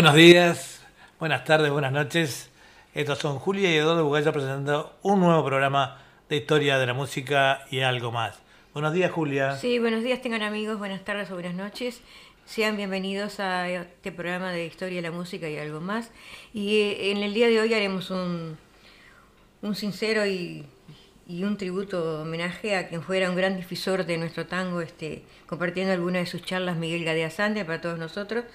Buenos días, buenas tardes, buenas noches. Estos son Julia y Eduardo Bugaya presentando un nuevo programa de historia de la música y algo más. Buenos días, Julia. Sí, buenos días, tengan amigos, buenas tardes o buenas noches. Sean bienvenidos a este programa de historia de la música y algo más. Y eh, en el día de hoy haremos un, un sincero y, y un tributo homenaje a quien fuera un gran difusor de nuestro tango, este, compartiendo algunas de sus charlas, Miguel Gadea Sande, para todos nosotros.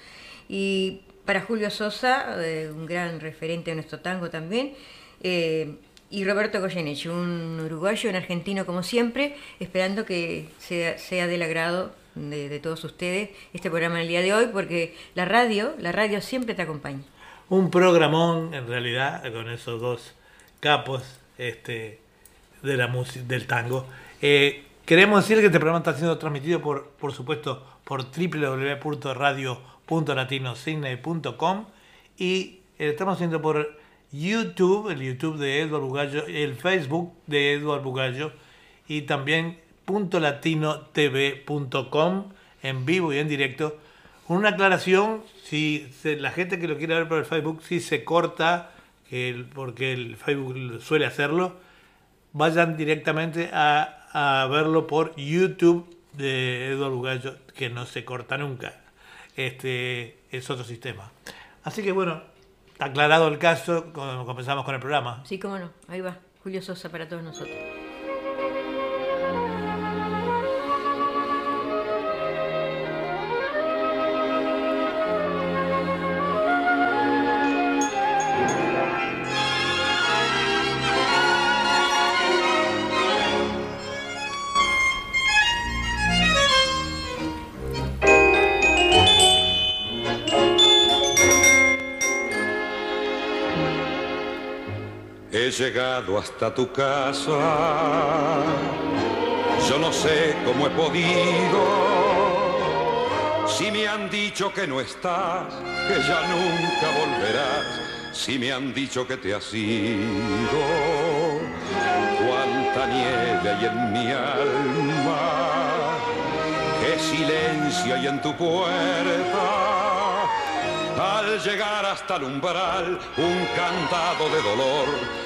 Y para Julio Sosa, eh, un gran referente de nuestro tango también. eh, y Roberto Goyeneche, un uruguayo, un argentino como siempre, esperando que sea, del agrado de, todos ustedes este programa en el día de hoy, porque la radio, la radio siempre te acompaña. Un programón, en realidad, con esos dos capos este, de la del tango. Eh, queremos decir que este programa está siendo transmitido, por, por supuesto, por www.radio.latinosigne.com y eh, estamos haciendo por YouTube, el YouTube de Eduardo Bugallo, el Facebook de Eduardo Bugallo y también .latinotv.com en vivo y en directo. Una aclaración, si se- la gente que lo quiere ver por el Facebook, si se corta, que el- porque el Facebook suele hacerlo, vayan directamente a, a verlo por YouTube de Eduardo Bugallo, que no se corta nunca. Este es otro sistema. Así que bueno, aclarado el caso, com- comenzamos con el programa. Sí, cómo no, ahí va, Julio Sosa para todos nosotros. Llegado hasta tu casa, yo no sé cómo he podido. Si me han dicho que no estás, que ya nunca volverás, si me han dicho que te has ido, cuánta nieve hay en mi alma, qué silencio hay en tu puerta. Al llegar hasta el umbral, un cantado de dolor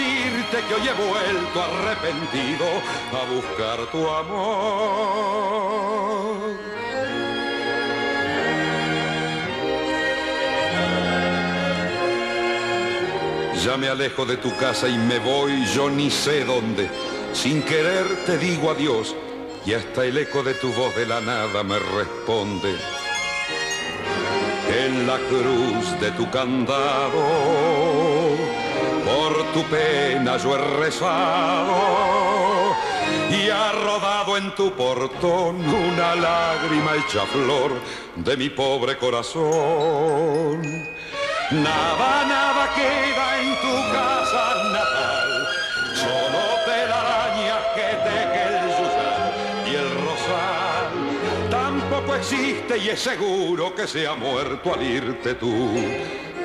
decirte que hoy he vuelto arrepentido a buscar tu amor. Ya me alejo de tu casa y me voy yo ni sé dónde. Sin querer te digo adiós y hasta el eco de tu voz de la nada me responde. En la cruz de tu candado tu pena yo he rezado y ha rodado en tu portón una lágrima hecha flor de mi pobre corazón. Nada, nada queda en tu casa natal, solo telarañas que teje el y el rosal. Tampoco existe y es seguro que se ha muerto al irte tú.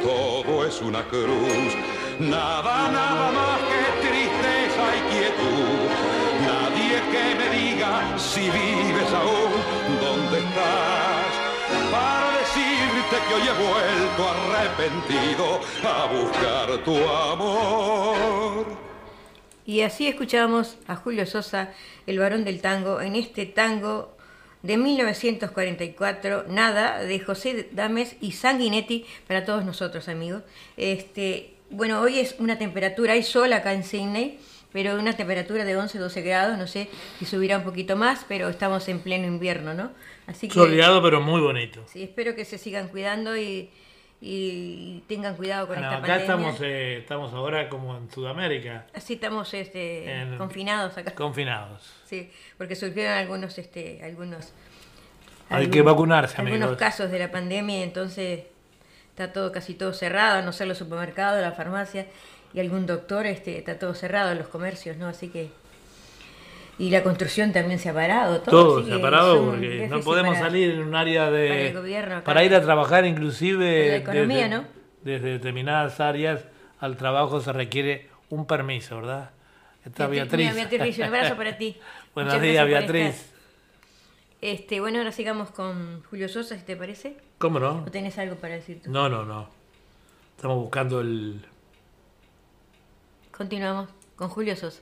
Todo es una cruz, nada, nada más que tristeza y quietud. Nadie que me diga si vives aún, dónde estás. Para decirte que hoy he vuelto arrepentido a buscar tu amor. Y así escuchamos a Julio Sosa, el varón del tango, en este tango de 1944, Nada, de José Dames y Sanguinetti, para todos nosotros, amigos. Este, bueno, hoy es una temperatura, hay sol acá en Sydney, pero una temperatura de 11, 12 grados, no sé si subirá un poquito más, pero estamos en pleno invierno, ¿no? Así que... Soleado, pero muy bonito. Sí, espero que se sigan cuidando y, y tengan cuidado con Bueno, esta acá pandemia. estamos, eh, estamos ahora como en Sudamérica, Así estamos este, En- confinados acá. confinados. Sí, porque surgieron algunos, este, algunos, Hay que vacunarse, algunos amigos. casos de la pandemia, entonces está todo casi todo cerrado, no ser los supermercados, la farmacia y algún doctor, este, está todo cerrado, los comercios, ¿no? Así que y la construcción también se ha parado. Todo, Todo se ha parado porque no podemos para- salir en un área de... para el gobierno para ir a trabajar inclusive... La economía, desde, ¿no? desde determinadas áreas al trabajo se requiere un permiso, ¿verdad? Está Beatriz, mira, Beatriz un abrazo para ti. Buenos días, Beatriz. Este, bueno, ahora sigamos con Julio Sosa, si te parece. ¿Cómo no? ¿O tenés algo para decir tú? No, no, no. Estamos buscando el... Continuamos con Julio Sosa.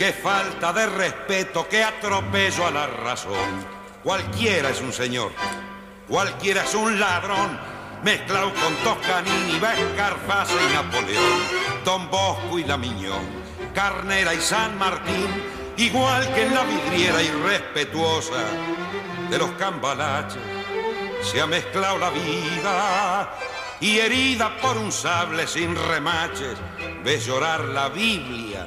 Qué falta de respeto, qué atropello a la razón. Cualquiera es un señor, cualquiera es un ladrón, mezclado con Toscanini, Escarface y Napoleón, Don Bosco y la Miñón, Carnera y San Martín, igual que en la vidriera irrespetuosa de los cambalaches, se ha mezclado la vida y herida por un sable sin remaches, ves llorar la Biblia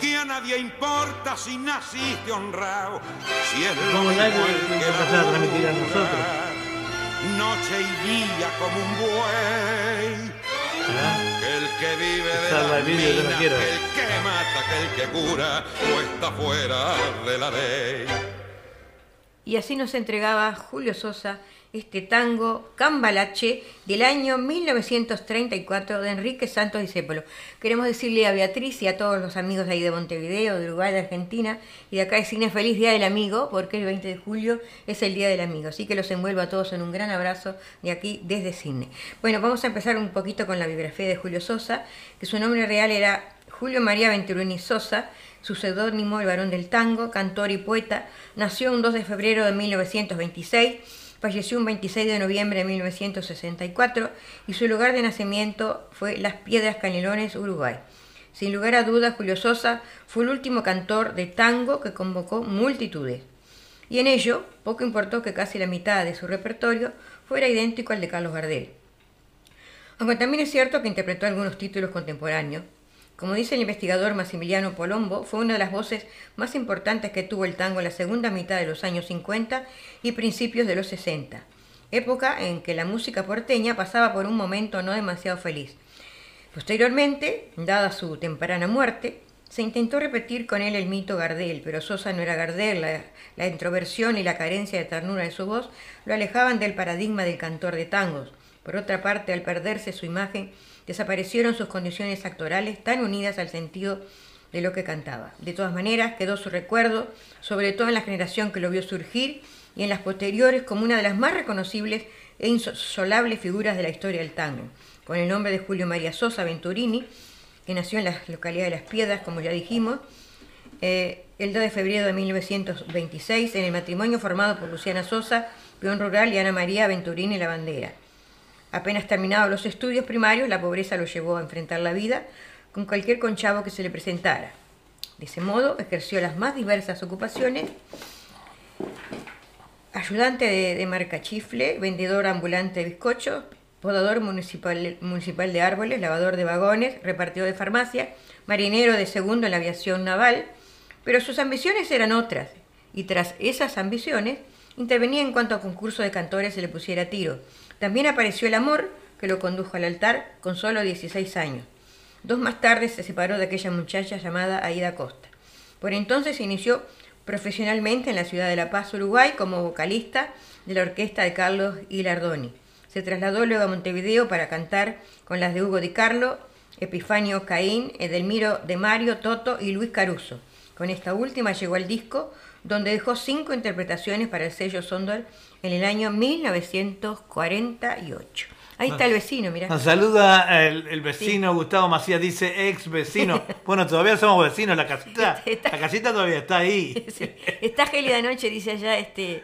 Que a nadie importa si naciste honrado, si es lo Como mismo el que empezar a transmitir a nosotros. Noche y día como un buey. Que el que vive de la mina, que el que mata, que el que cura, o está fuera de la ley. Y así nos entregaba Julio Sosa este tango Cambalache del año 1934 de Enrique Santos Discépolo. Queremos decirle a Beatriz y a todos los amigos de ahí de Montevideo, de Uruguay, de Argentina y de acá de Cine Feliz Día del Amigo, porque el 20 de julio es el Día del Amigo. Así que los envuelvo a todos en un gran abrazo de aquí desde Cine. Bueno, vamos a empezar un poquito con la biografía de Julio Sosa, que su nombre real era Julio María Venturini Sosa, su seudónimo El Varón del Tango, cantor y poeta, nació un 2 de febrero de 1926, falleció un 26 de noviembre de 1964 y su lugar de nacimiento fue Las Piedras Canelones, Uruguay. Sin lugar a dudas, Julio Sosa fue el último cantor de tango que convocó multitudes. Y en ello, poco importó que casi la mitad de su repertorio fuera idéntico al de Carlos Gardel. Aunque también es cierto que interpretó algunos títulos contemporáneos, como dice el investigador Massimiliano Polombo, fue una de las voces más importantes que tuvo el tango en la segunda mitad de los años 50 y principios de los 60, época en que la música porteña pasaba por un momento no demasiado feliz. Posteriormente, dada su temprana muerte, se intentó repetir con él el mito Gardel, pero Sosa no era Gardel, la, la introversión y la carencia de ternura de su voz lo alejaban del paradigma del cantor de tangos. Por otra parte, al perderse su imagen, desaparecieron sus condiciones actorales tan unidas al sentido de lo que cantaba. De todas maneras, quedó su recuerdo, sobre todo en la generación que lo vio surgir y en las posteriores como una de las más reconocibles e insolables figuras de la historia del tango, con el nombre de Julio María Sosa Venturini, que nació en la localidad de Las Piedras, como ya dijimos, eh, el 2 de febrero de 1926, en el matrimonio formado por Luciana Sosa, peón rural, y Ana María Venturini La Bandera. Apenas terminados los estudios primarios, la pobreza lo llevó a enfrentar la vida con cualquier conchavo que se le presentara. De ese modo ejerció las más diversas ocupaciones, ayudante de, de marcachifle, vendedor ambulante de bizcochos, podador municipal, municipal de árboles, lavador de vagones, repartidor de farmacia, marinero de segundo en la aviación naval, pero sus ambiciones eran otras, y tras esas ambiciones intervenía en cuanto a concurso de cantores se le pusiera tiro. También apareció el amor, que lo condujo al altar con solo 16 años. Dos más tarde se separó de aquella muchacha llamada Aida Costa. Por entonces se inició profesionalmente en la ciudad de La Paz, Uruguay, como vocalista de la orquesta de Carlos Hilardoni. Se trasladó luego a Montevideo para cantar con las de Hugo Di Carlo, Epifanio Caín, Edelmiro de Mario, Toto y Luis Caruso. Con esta última llegó al disco, donde dejó cinco interpretaciones para el sello Sondor en el año 1948. Ahí está el vecino, mira. Nos saluda el, el vecino Gustavo Macías, dice ex vecino. Bueno, todavía somos vecinos, la casita, Está- la casita todavía está ahí. Sí. Está Gélida Noche, dice allá, este.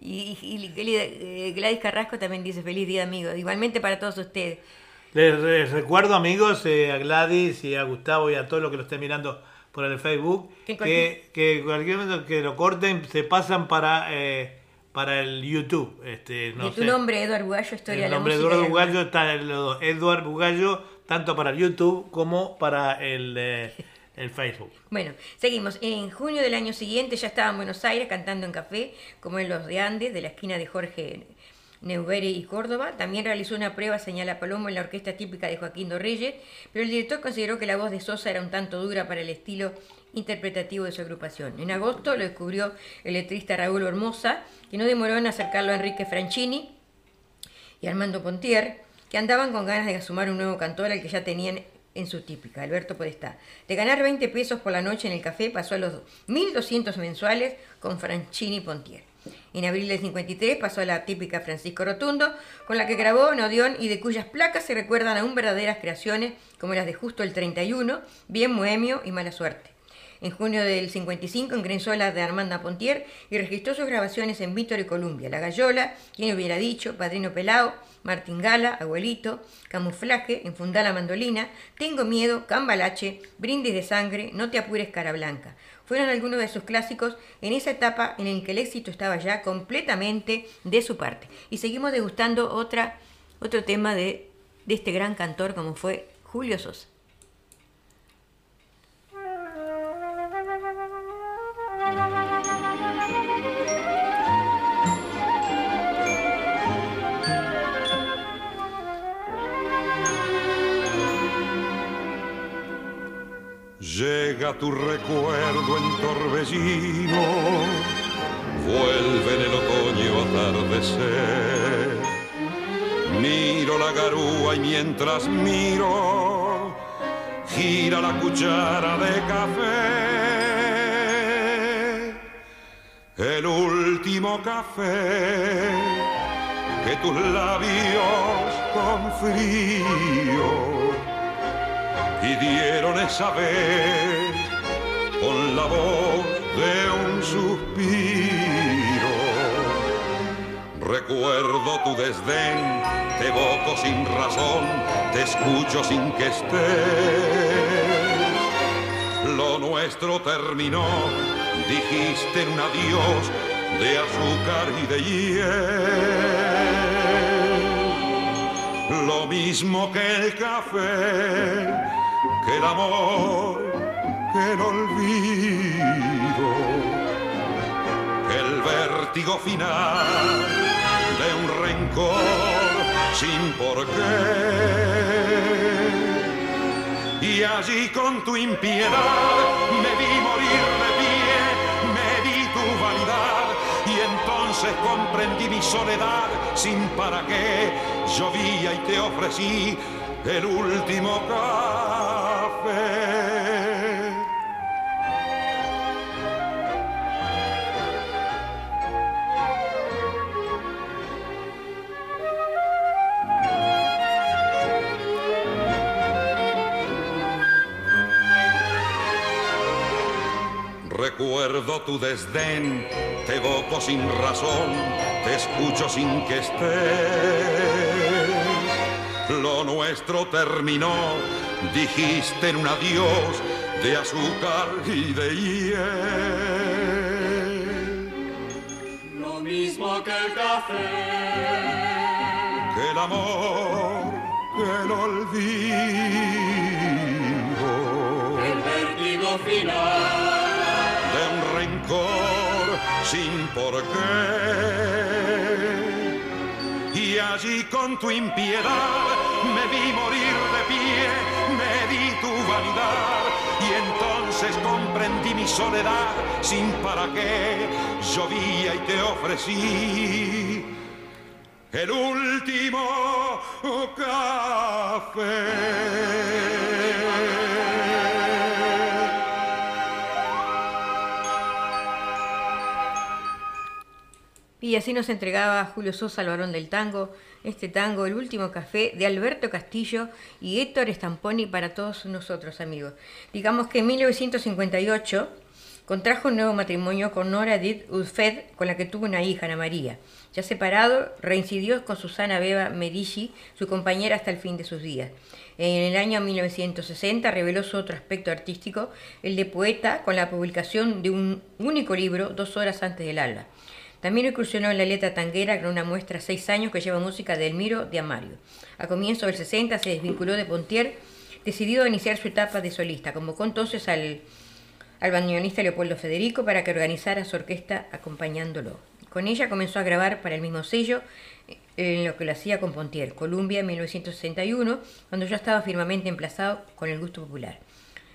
Y, y eh, Gladys Carrasco también dice feliz día, amigo. Igualmente para todos ustedes. Les, les recuerdo, amigos, eh, a Gladys y a Gustavo y a todos los que lo estén mirando por el Facebook, Que que cualquier momento que lo corten se pasan para, eh, para el YouTube. Este, no y tu sé. nombre, Eduardo Bugallo, Historia el nombre de. Eduardo Bugallo está en los dos. Eduardo Bugallo, tanto para el YouTube como para el, eh, el Facebook. Bueno, seguimos. En junio del año siguiente ya estaba en Buenos Aires cantando en café, como en los de Andes, de la esquina de Jorge Neubere y Córdoba. También realizó una prueba, señala Palomo, en la orquesta típica de Joaquín Dorreyes, pero el director consideró que la voz de Sosa era un tanto dura para el estilo interpretativo de su agrupación. En agosto lo descubrió el letrista Raúl Hermosa, que no demoró en acercarlo a Enrique Franchini, y Armando Pontier, que andaban con ganas de sumar un nuevo cantor al que ya tenían en su típica, Alberto Podestá. De ganar 20 pesos por la noche en el café pasó a los 1.200 mensuales con Franchini Pontier. En abril del 53 pasó a la típica Francisco Rotundo, con la que grabó en Odeón y de cuyas placas se recuerdan aún verdaderas creaciones como las de Justo el 31, Bien Bohemio y Mala Suerte. En junio del 55 ingresó a la de Armanda Pontier y registró sus grabaciones en Víctor y Columbia, La Gallola, Quien hubiera dicho, Padrino Pelao, Martín Gala, Abuelito, Camuflaje, Enfundá la Mandolina, Tengo Miedo, Cambalache, Brindis de Sangre, No te apures Cara Blanca. Fueron algunos de sus clásicos en esa etapa en la que el éxito estaba ya completamente de su parte. Y seguimos degustando otra, otro tema de, de este gran cantor como fue Julio Sosa. Llega tu recuerdo en torbellino, vuelve en el otoño atardecer. Miro la garúa y mientras miro, gira la cuchara de café. El último café que tus labios con frío pidieron esa vez con la voz de un suspiro. Recuerdo tu desdén, te evoco sin razón, te escucho sin que estés. Lo nuestro terminó, dijiste un adiós de azúcar y de hiel. Lo mismo que el café, que el amor, que el olvido, que el vértigo final de un rencor sin por qué. Y allí con tu impiedad me vi morir de pie, me vi tu vanidad y entonces comprendí mi soledad sin para qué. Llovía y te ofrecí el último Recuerdo tu desdén, te evoco sin razón, te escucho sin que estés. Lo nuestro terminó, dijiste en un adiós de azúcar y de hiel. Lo mismo que el café, que el amor, que el olvido. el vértigo final. de un rencor sin por qué. Allí con tu impiedad me vi morir de pie, me di tu vanidad y entonces comprendí mi soledad sin para qué. Llovía y te ofrecí el último café. Y así nos entregaba Julio Sosa al varón del tango, este tango, el último café de Alberto Castillo y Héctor Stamponi para todos nosotros amigos. Digamos que en 1958 contrajo un nuevo matrimonio con Nora Edith Udfed, con la que tuvo una hija, Ana María. Ya separado, reincidió con Susana Beba Medici, su compañera hasta el fin de sus días. En el año 1960 reveló su otro aspecto artístico, el de poeta, con la publicación de un único libro, Dos horas antes del alba. También incursionó en la letra tanguera con una muestra seis años que lleva música de Elmiro de Amario. A comienzos del 60 se desvinculó de Pontier, decidido a iniciar su etapa de solista. Convocó entonces al, al bandoneonista Leopoldo Federico para que organizara su orquesta acompañándolo. Con ella comenzó a grabar para el mismo sello eh, en lo que lo hacía con Pontier, Columbia en 1961, cuando ya estaba firmemente emplazado con el gusto popular.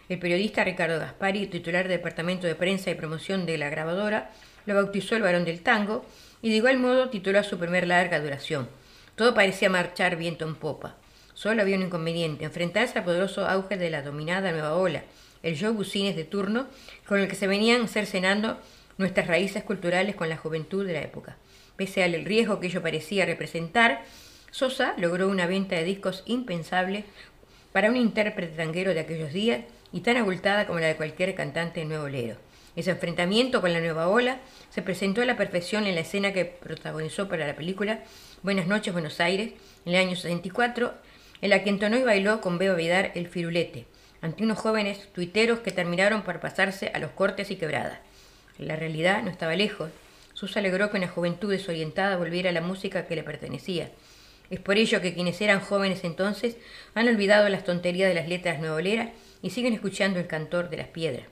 El periodista Ricardo Gaspari, titular del Departamento de Prensa y Promoción de la grabadora, lo bautizó el varón del tango y de igual modo tituló a su primer larga duración. Todo parecía marchar viento en popa. Solo había un inconveniente, enfrentarse al poderoso auge de la dominada nueva ola, el show bucines de turno con el que se venían cercenando nuestras raíces culturales con la juventud de la época. Pese al riesgo que ello parecía representar, Sosa logró una venta de discos impensable para un intérprete tanguero de aquellos días y tan abultada como la de cualquier cantante de nuevo Ese enfrentamiento con la nueva ola se presentó a la perfección en la escena que protagonizó para la película Buenas noches Buenos Aires en el año 64, en la que entonó y bailó con Beba Vidar el firulete, ante unos jóvenes tuiteros que terminaron por pasarse a los cortes y quebradas. La realidad no estaba lejos. Susa logró que una juventud desorientada volviera a la música que le pertenecía. Es por ello que quienes eran jóvenes entonces han olvidado las tonterías de las letras nuevoleras y siguen escuchando el cantor de las piedras.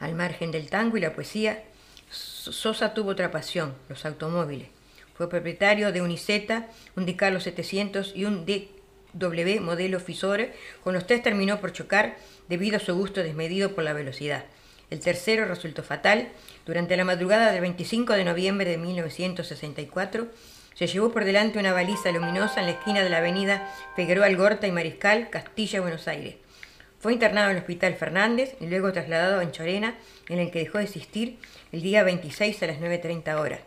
Al margen del tango y la poesía, Sosa tuvo otra pasión, los automóviles. Fue propietario de un Isetta, un Di Carlo 700 y un DW modelo Fisore. Con los tres terminó por chocar debido a su gusto desmedido por la velocidad. El tercero resultó fatal. Durante la madrugada del 25 de noviembre de 1964, se llevó por delante una baliza luminosa en la esquina de la avenida Figueroa Algorta y Mariscal, Castilla, Buenos Aires. Fue internado en el Hospital Fernández y luego trasladado a Anchorena, en el que dejó de existir el día 26 a las 9.30 horas.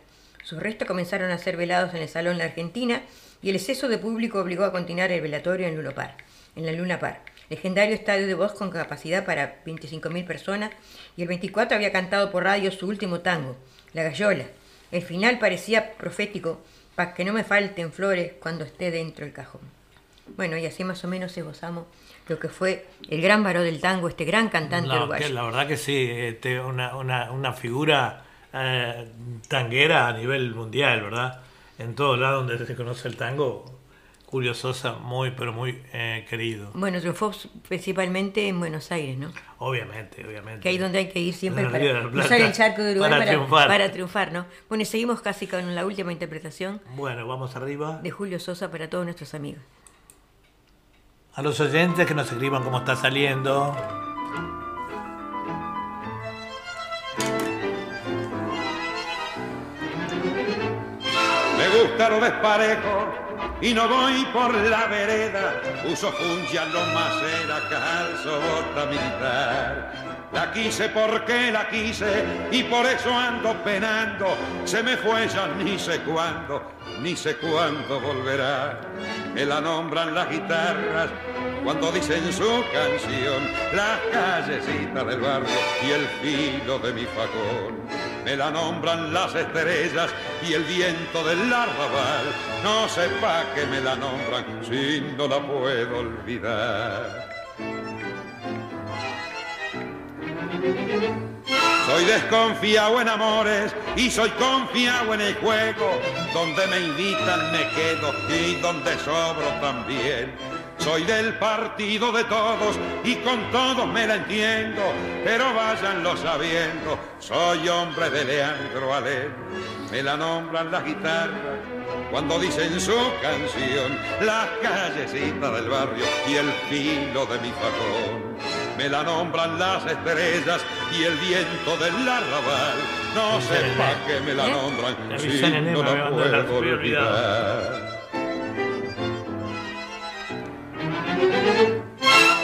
Sus restos comenzaron a ser velados en el Salón La Argentina y el exceso de público obligó a continuar el velatorio en, Lulopar, en la Luna Par. Legendario estadio de voz con capacidad para 25.000 personas y el 24 había cantado por radio su último tango, La Gallola. El final parecía profético, para que no me falten flores cuando esté dentro del cajón. Bueno, y así más o menos esbozamos lo que fue el gran varón del tango, este gran cantante No, uruguayo. que la verdad que sí, este, una, una, una figura eh, tanguera a nivel mundial, ¿verdad? En todo lado donde se conoce el tango, Julio Sosa, muy, pero muy eh, querido. Bueno, triunfó principalmente en Buenos Aires, ¿no? Obviamente, obviamente. Que ahí donde hay que ir siempre para cruzar el charco de Uruguay para para, triunfar. para triunfar, ¿no? Bueno, y seguimos casi con la última interpretación Bueno, vamos arriba. de Julio Sosa para todos nuestros amigos. A los oyentes que nos escriban cómo está saliendo. Me gusta lo desparejo y no voy por la vereda, uso funcia, lo macera, calzo, bota militar. La quise porque la quise y por eso ando penando. Se me fue ya ni sé cuándo, ni sé cuándo volverá. Me la nombran las guitarras cuando dicen su canción, las callecitas del barrio y el filo de mi facón. Me la nombran las estrellas y el viento del arrabal. No sepa que me la nombran si no la puedo olvidar. Soy desconfiado en amores y soy confiado en el juego. Donde me invitan me quedo y donde sobro también. Soy del partido de todos y con todos me la entiendo, pero váyanlo sabiendo, soy hombre de Leandro Alén. Me la nombran las guitarras cuando dicen su canción, las callecitas del barrio y el filo de mi facón. Me la nombran las estrellas y el viento del arrabal. No sé pa' qué me la nombran si no la puedo olvidar.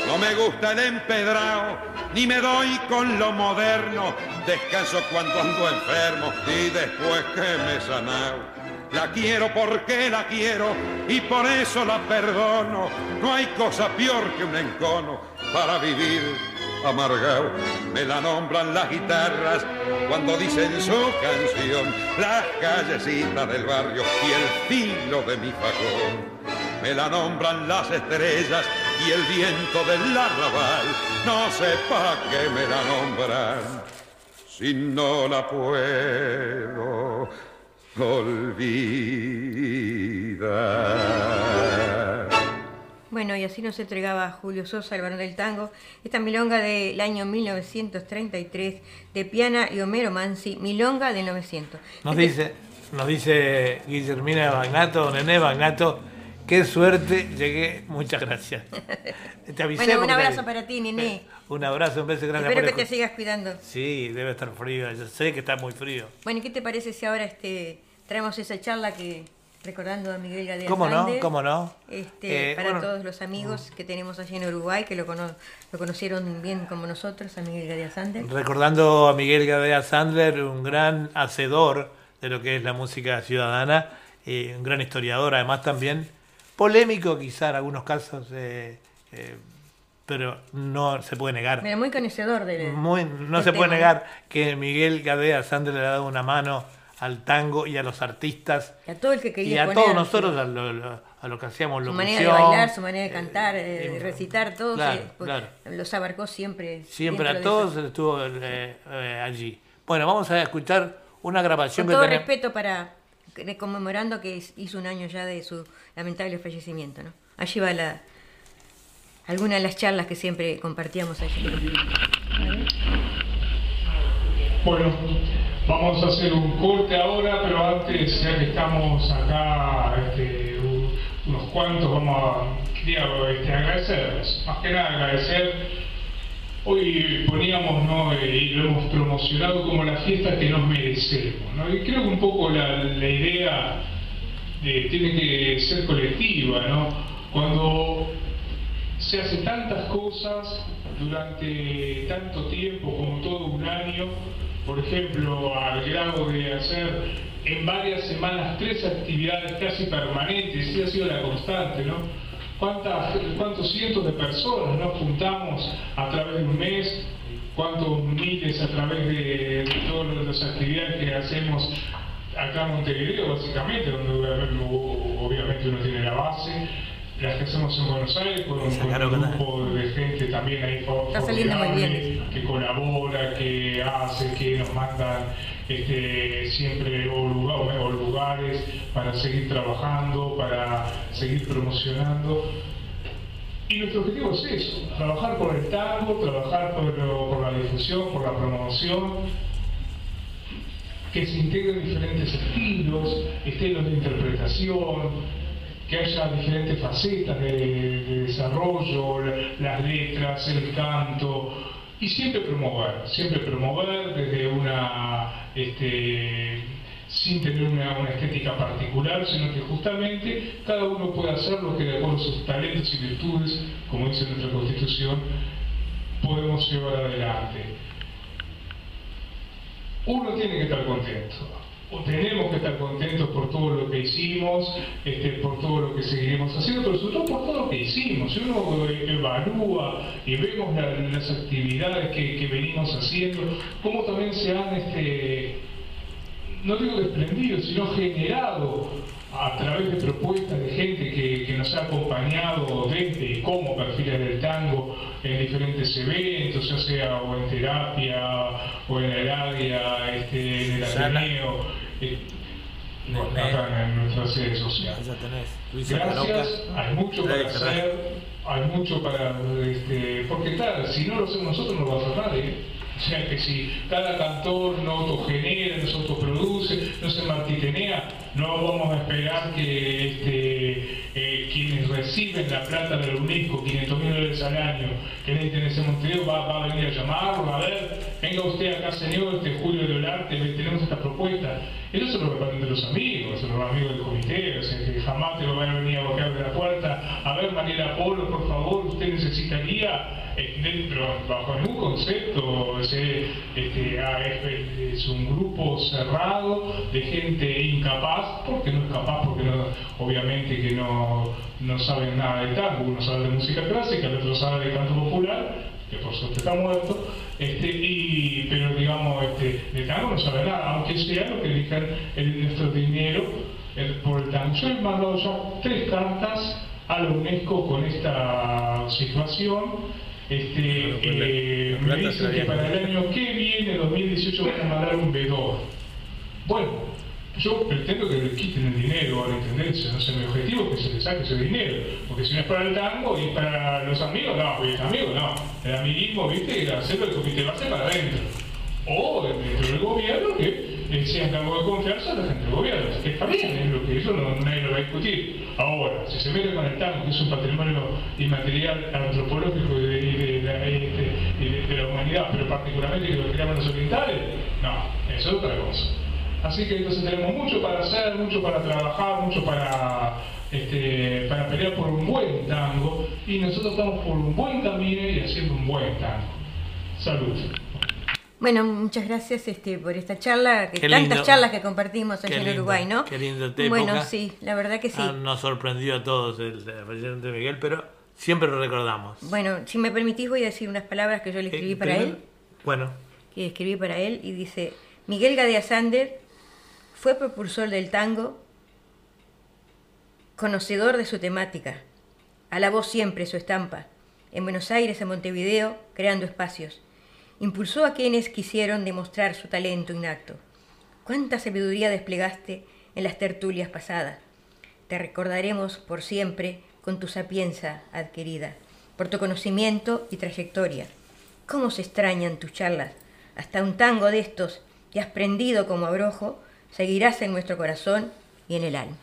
No me gusta el empedrado, ni me doy con lo moderno. Descanso cuando ando enfermo y después que me he sanado. La quiero porque la quiero y por eso la perdono. No hay cosa peor que un encono para vivir amargado. Me la nombran las guitarras cuando dicen su canción, las callecitas del barrio y el filo de mi facón. Me la nombran las estrellas y el viento del arrabal. No sé pa' qué me la nombran si no la puedo olvidar. Bueno, y así nos entregaba Julio Sosa, el varón del tango, esta milonga del año 1933 de Piana y Homero Mansi, milonga del 900. Nos Este- dice, nos dice Guillermina Bagnato, Nené Bagnato, qué suerte llegué, muchas gracias. Te avisé Bueno, un abrazo para ti, nené. Un abrazo, un beso grande. Espero que te sigas cuidando. Sí, debe estar frío, yo sé que está muy frío. Bueno, ¿y qué te parece si ahora este traemos esa charla que recordando a Miguel Gadea ¿Cómo no? ¿Cómo no? Este, Eh, para bueno. todos los amigos que tenemos allí en Uruguay, que lo, cono- lo conocieron bien como nosotros, a Miguel Gadea Sander. Recordando a Miguel Gadea Sandler, un gran hacedor de lo que es la música ciudadana, eh, un gran historiador, además también polémico quizá en algunos casos, eh, eh, pero no se puede negar. Mira, muy conocedor de Muy- no se puede negar que Miguel Gadea Sandler le ha dado una mano al tango y a los artistas A todo el que y quería a poner todos nosotros a lo, lo- a lo que hacíamos su manera de bailar, su manera de cantar, eh, de eh, recitar, todo claro, se- pues, claro. los abarcó siempre. Siempre a todos estuvo eh, eh, allí. Bueno, vamos a escuchar una grabación Con todo tenemos. respeto para conmemorando que hizo un año ya de su lamentable fallecimiento, ¿no? Allí va la alguna de las charlas que siempre compartíamos allí. Bueno, vamos a hacer un corte ahora, pero antes, ya que estamos acá, este, un- unos cuantos, vamos a quería, este, agradecerles. Más que nada agradecer. Hoy poníamos, ¿no? Eh, y lo hemos promocionado como la fiesta que nos merecemos, ¿no? Y creo que un poco la, la idea de- tiene que ser colectiva, ¿no? Cuando se hace tantas cosas durante tanto tiempo como todo un año, por ejemplo, al grado de hacer en varias semanas tres actividades casi permanentes, y ha sido la constante, ¿no? ¿Cuántas, ¿Cuántos cientos de personas nos juntamos a través de un mes? ¿Cuántos miles a través de, de todas las actividades que hacemos acá en Montevideo, básicamente, donde obviamente uno tiene la base? Las que hacemos en Buenos Aires con, con un grupo de gente también ahí Está saliendo muy bien. formidable, que colabora, que hace, que nos mandan este, siempre o, lugar- o lugares para seguir trabajando, para seguir promocionando. Y nuestro objetivo es eso, trabajar por el tango, trabajar por, lo- por la difusión, por la promoción, que se integren diferentes estilos, estilos de interpretación, que haya diferentes facetas de, de desarrollo, la- las letras, el canto, y siempre promover, siempre promover desde una, este, sin tener una, estética particular, sino que justamente cada uno puede hacer lo que de acuerdo a sus talentos y virtudes, como dice nuestra Constitución, podemos llevar adelante. Uno tiene que estar contento tenemos que estar contentos por todo lo que hicimos, este, por todo lo que seguiremos haciendo, pero sobre todo por todo lo que hicimos. Si uno evalúa y vemos las actividades que, venimos haciendo, cómo también se han, este, no digo desprendido, sino generado a través de propuestas de gente que, nos ha acompañado desde y como perfiles del tango en diferentes eventos, ya sea o en terapia o en el área, este, en el Ateneo, acá en nuestra sede social. Gracias, hay mucho para hacer, hay mucho para, este, porque tal, si no lo hacemos nosotros no lo va a hacer nadie. O sea que si cada cantor no autogenera, no se autoproduce, no se martitenea, no vamos a esperar que este, eh, quienes reciben la plata del UNESCO, 500 mil dólares al año, que necesiten ese Montevideo, va, a venir a llamarlo, a ver, venga usted acá señor, este Julio de Olarte, tenemos esta propuesta. Eso se lo reparten de los amigos, los amigos del comité, jamás te lo van a venir a boquear de la puerta, a ver Mariela Polo, por favor, usted necesitaría dentro, bajo ningún concepto, este, es, un grupo cerrado de gente incapaz, porque no es capaz, porque no, obviamente que no, no saben nada de tango, uno sabe de música clásica, el otro sabe de canto popular, que por suerte está muerto, este, y, pero digamos, este, de tango no sabe nada, aunque sea lo que dedican el, nuestro dinero por el tango. Yo he mandado ya tres cartas a la UNESCO con esta situación. Este, eh, me dicen que para el año que viene, 2018, van a mandar un B2. Bueno, yo pretendo que le quiten el dinero a la intendencia, no sé, mi objetivo es que se le saque ese dinero, porque si no es para el tango y para los amigos, no, porque es amigo, no. El amiguismo, viste, era hacerlo el comité base para adentro. O dentro del gobierno que le sean cargo de confianza a la gente del gobierno, que está bien, es lo que eso no, nadie lo va a discutir. Ahora, si se mete con el tango, que es un patrimonio inmaterial antropológico de, de, de la humanidad, pero particularmente que lo creamos los orientales, no, eso es otra cosa. Así que entonces tenemos mucho para hacer, mucho para trabajar, mucho para, este, para pelear por un buen tango, y nosotros estamos por un buen camino y haciendo un buen tango. Salud. Bueno, muchas gracias este, por esta charla, que tantas charlas que compartimos allá en Uruguay, ¿no? Qué lindo Bueno, sí, la verdad que sí. Ah, nos sorprendió a todos el, presidente Miguel, pero siempre lo recordamos. Bueno, si me permitís voy a decir unas palabras que yo le eh, escribí para él. Bueno. Que escribí para él y dice, Miguel Gadea Sander fue propulsor del tango, conocedor de su temática, alabó siempre su estampa, en Buenos Aires, en Montevideo, creando espacios impulsó a quienes quisieron demostrar su talento inacto. ¿Cuánta sabiduría desplegaste en las tertulias pasadas? Te recordaremos por siempre con tu sapienza adquirida, por tu conocimiento y trayectoria. ¿Cómo se extrañan tus charlas? Hasta un tango de estos que has prendido como abrojo, seguirás en nuestro corazón y en el alma.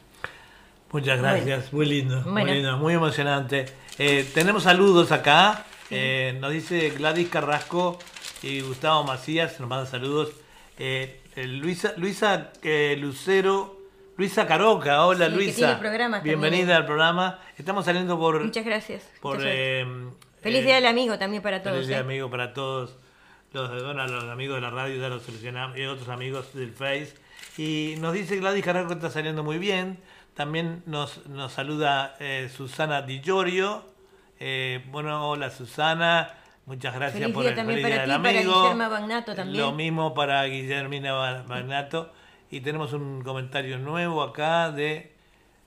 Muchas gracias, muy lindo, muy lindo, muy emocionante. Eh, tenemos saludos acá. Eh, nos dice Gladys Carrasco, y Gustavo Macías nos manda saludos. Eh, Luisa, Luisa Lucero, Luisa Caroca, hola Luisa. Bienvenida al programa. Estamos saliendo por. Muchas gracias. Por, feliz Día del Amigo también para todos. Feliz Día del Amigo para todos. Los, los amigos de la radio ya los solucionamos y otros amigos del Face. Y nos dice Gladys Carrasco que está saliendo muy bien. También nos, nos saluda Susana Di Giorgio. bueno, hola Susana. Muchas gracias por el también para ti, Para Guillermo Bagnato también. Lo mismo para Guillermina Bagnato. Y tenemos un comentario nuevo acá de,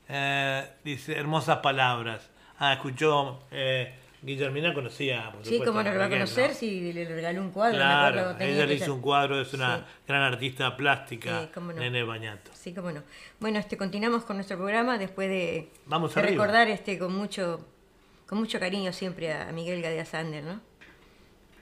eh, dice, hermosas palabras. Ah, escuchó, eh, Guillermina conocía, por Sí, como no lo va a conocer si le regaló un cuadro. Claro, ella le hizo un cuadro, es una gran artista plástica, sí, Nene Bañato. Sí, cómo no. Bueno, este, continuamos con nuestro programa después de, Vamos de recordar este con mucho con mucho cariño siempre a Miguel Gadea Sander, ¿no?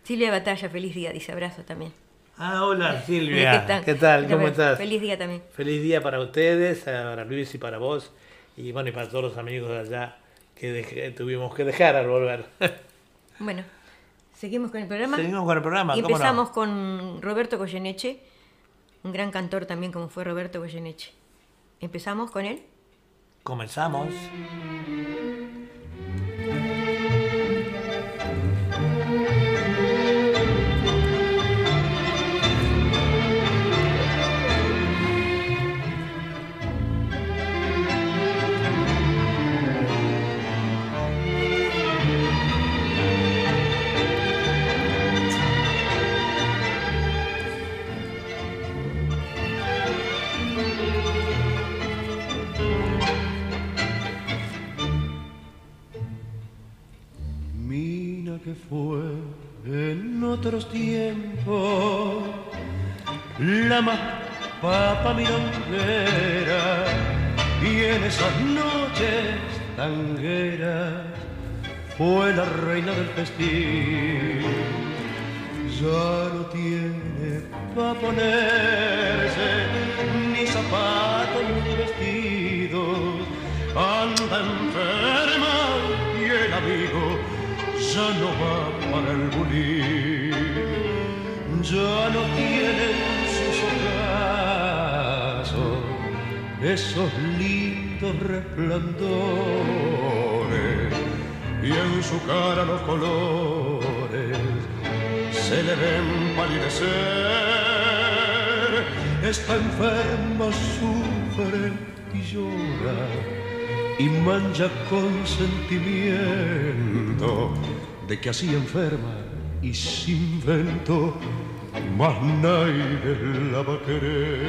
Silvia Batalla, feliz día, dice abrazo también. Ah, hola Silvia. ¿Qué tal? ¿Cómo estás? Feliz día también. Feliz día para ustedes, para Luis y para vos. Y bueno, y para todos los amigos de allá que tuvimos que dejar al volver. bueno, seguimos con el programa. Seguimos con el programa. Y empezamos con Roberto Goyeneche, un gran cantor también como fue Roberto Goyeneche. ¿Empezamos con él? Comenzamos. Festín. Ya no tiene pa' ponerse ni zapatos ni vestidos, anda enferma y el amigo ya no va para el bulín, ya no tienen sus ocasos esos lindos resplandores y en su cara los colores se le ven palidecer. Está enferma, sufre y llora y mancha con sentimiento de que así enferma y sin vento más nadie la va a querer.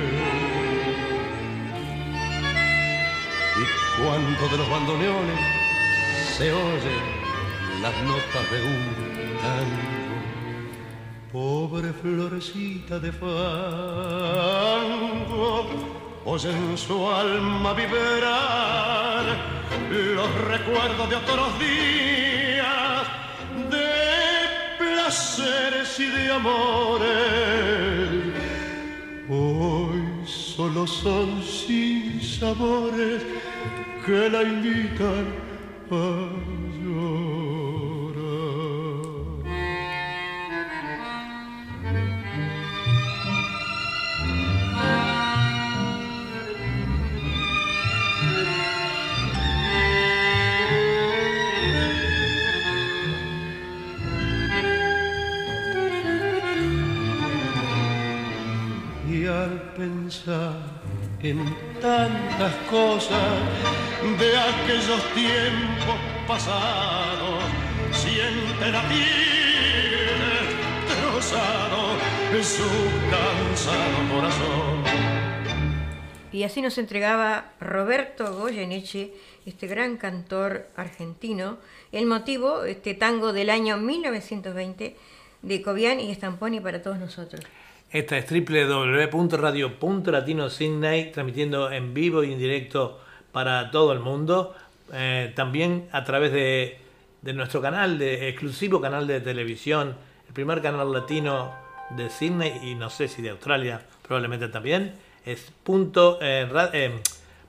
Y cuando de los bandoneones se oyen las notas de un tango, pobre florecita de fango, oye en su alma vibrar los recuerdos de otros días, de placeres y de amores. Hoy solo son sin sabores que la invitan a tantas cosas de aquellos tiempos pasados, siente latir destrozado su cansado corazón. Y así nos entregaba Roberto Goyeneche, este gran cantor argentino, el motivo, este tango del año 1920 de Cobian y Stamponi para todos nosotros. Esta es www.radio.latino.sydney, transmitiendo en vivo y en directo para todo el mundo. Eh, también a través de, de nuestro canal, de exclusivo canal de televisión, el primer canal latino de Sydney y no sé si de Australia, probablemente también. Es punto, eh, eh,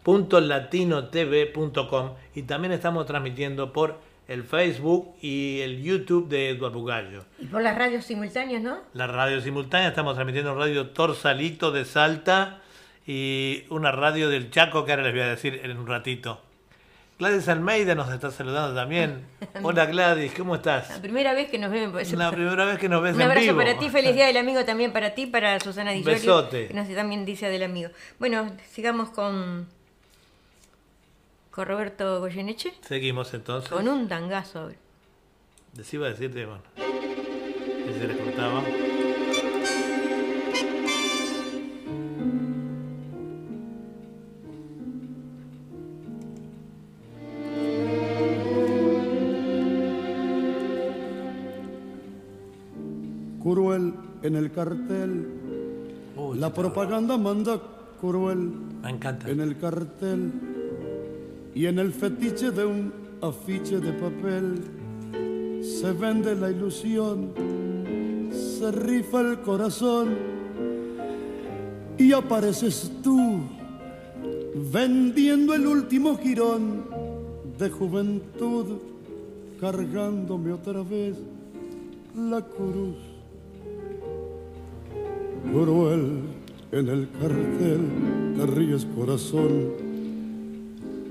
punto latinotv.com y también estamos transmitiendo por el Facebook y el YouTube de Eduardo Bugallo. Y por las radios simultáneas, ¿no? La radio simultánea, estamos transmitiendo en Radio Torsalito de Salta y una radio del Chaco que ahora les voy a decir en un ratito. Gladys Almeida nos está saludando también. Hola Gladys, ¿cómo La estás? primera vez que nos ven. pues, La primera vez que nos ves Un en abrazo vivo. para ti, feliz día del amigo también para ti, para Susana Di Besote. que nos también dice del amigo. Bueno, sigamos con con Roberto Goyeneche, Seguimos entonces. con un tangazo. Les iba a decirte, bueno, que se les cortaba. Cruel en el cartel, Uy, la propaganda manda cruel Me encanta. en el cartel y en el fetiche de un afiche de papel se vende la ilusión, se rifa el corazón y apareces tú vendiendo el último jirón de juventud, cargándome otra vez la cruz. Cruel en el cartel te ríes corazón,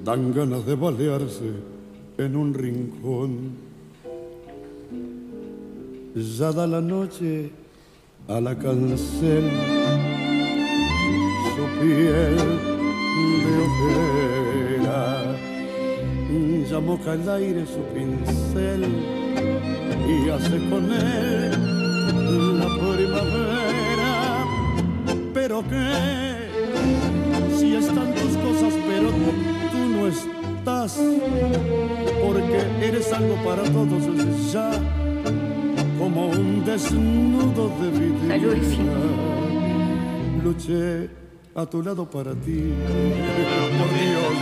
dan ganas de balearse en un rincón. Ya da la noche a la cancel su piel de ojera, ya moja el aire su pincel y hace con él la primavera. Pero que si están tus cosas, pero tú no estás, porque eres algo para todos ya, como un desnudo de vida. Luché a tu lado para ti, por Dios,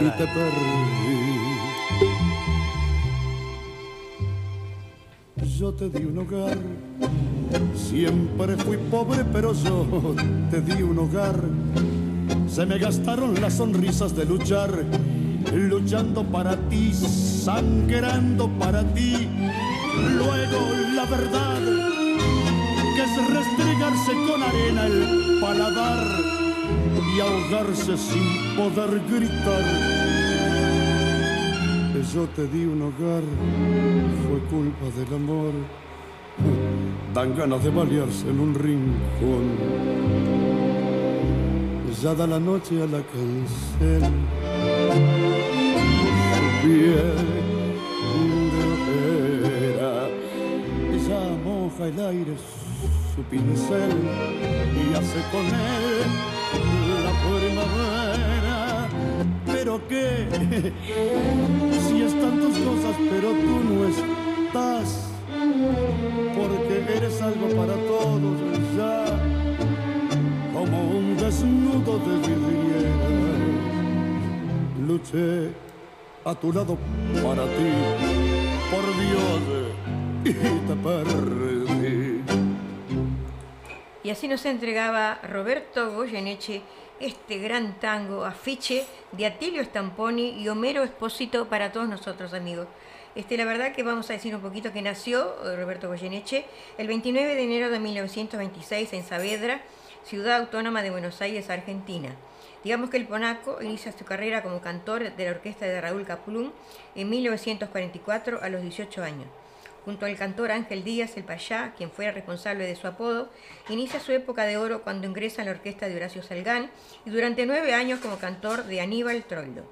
y te perdí. yo te di un hogar. Siempre fui pobre, pero yo te di un hogar. Se me gastaron las sonrisas de luchar, luchando para ti, sangrando para ti. Luego la verdad, que es restregarse con arena el paladar y ahogarse sin poder gritar yo te di un hogar fue culpa del amor. Dan ganas de balearse en un rincón. Ya da la noche a la cancel. Piel de. Ya moja el aire su pincel y hace con él la primavera. Pero qué, si están tus cosas, pero tú no estás, porque eres algo para todos ya, un desnudo de vidriera. Luché a tu lado para ti, por Dios, y te perdí. Y así nos entregaba Roberto Goyeneche este gran tango, afiche de Atilio Stamponi y Homero Espósito para todos nosotros, amigos. Este, la verdad que vamos a decir un poquito que nació eh, Roberto Goyeneche el 29 de enero de 1926 en Saavedra, ciudad autónoma de Buenos Aires, Argentina. Digamos que el Ponaco inicia su carrera como cantor de la orquesta de Raúl Caplún en 1944 a los 18 años. Junto al cantor Ángel Díaz, el Payá, quien fuera responsable de su apodo, inicia su época de oro cuando ingresa en la orquesta de Horacio Salgán y durante nueve años como cantor de Aníbal Troilo.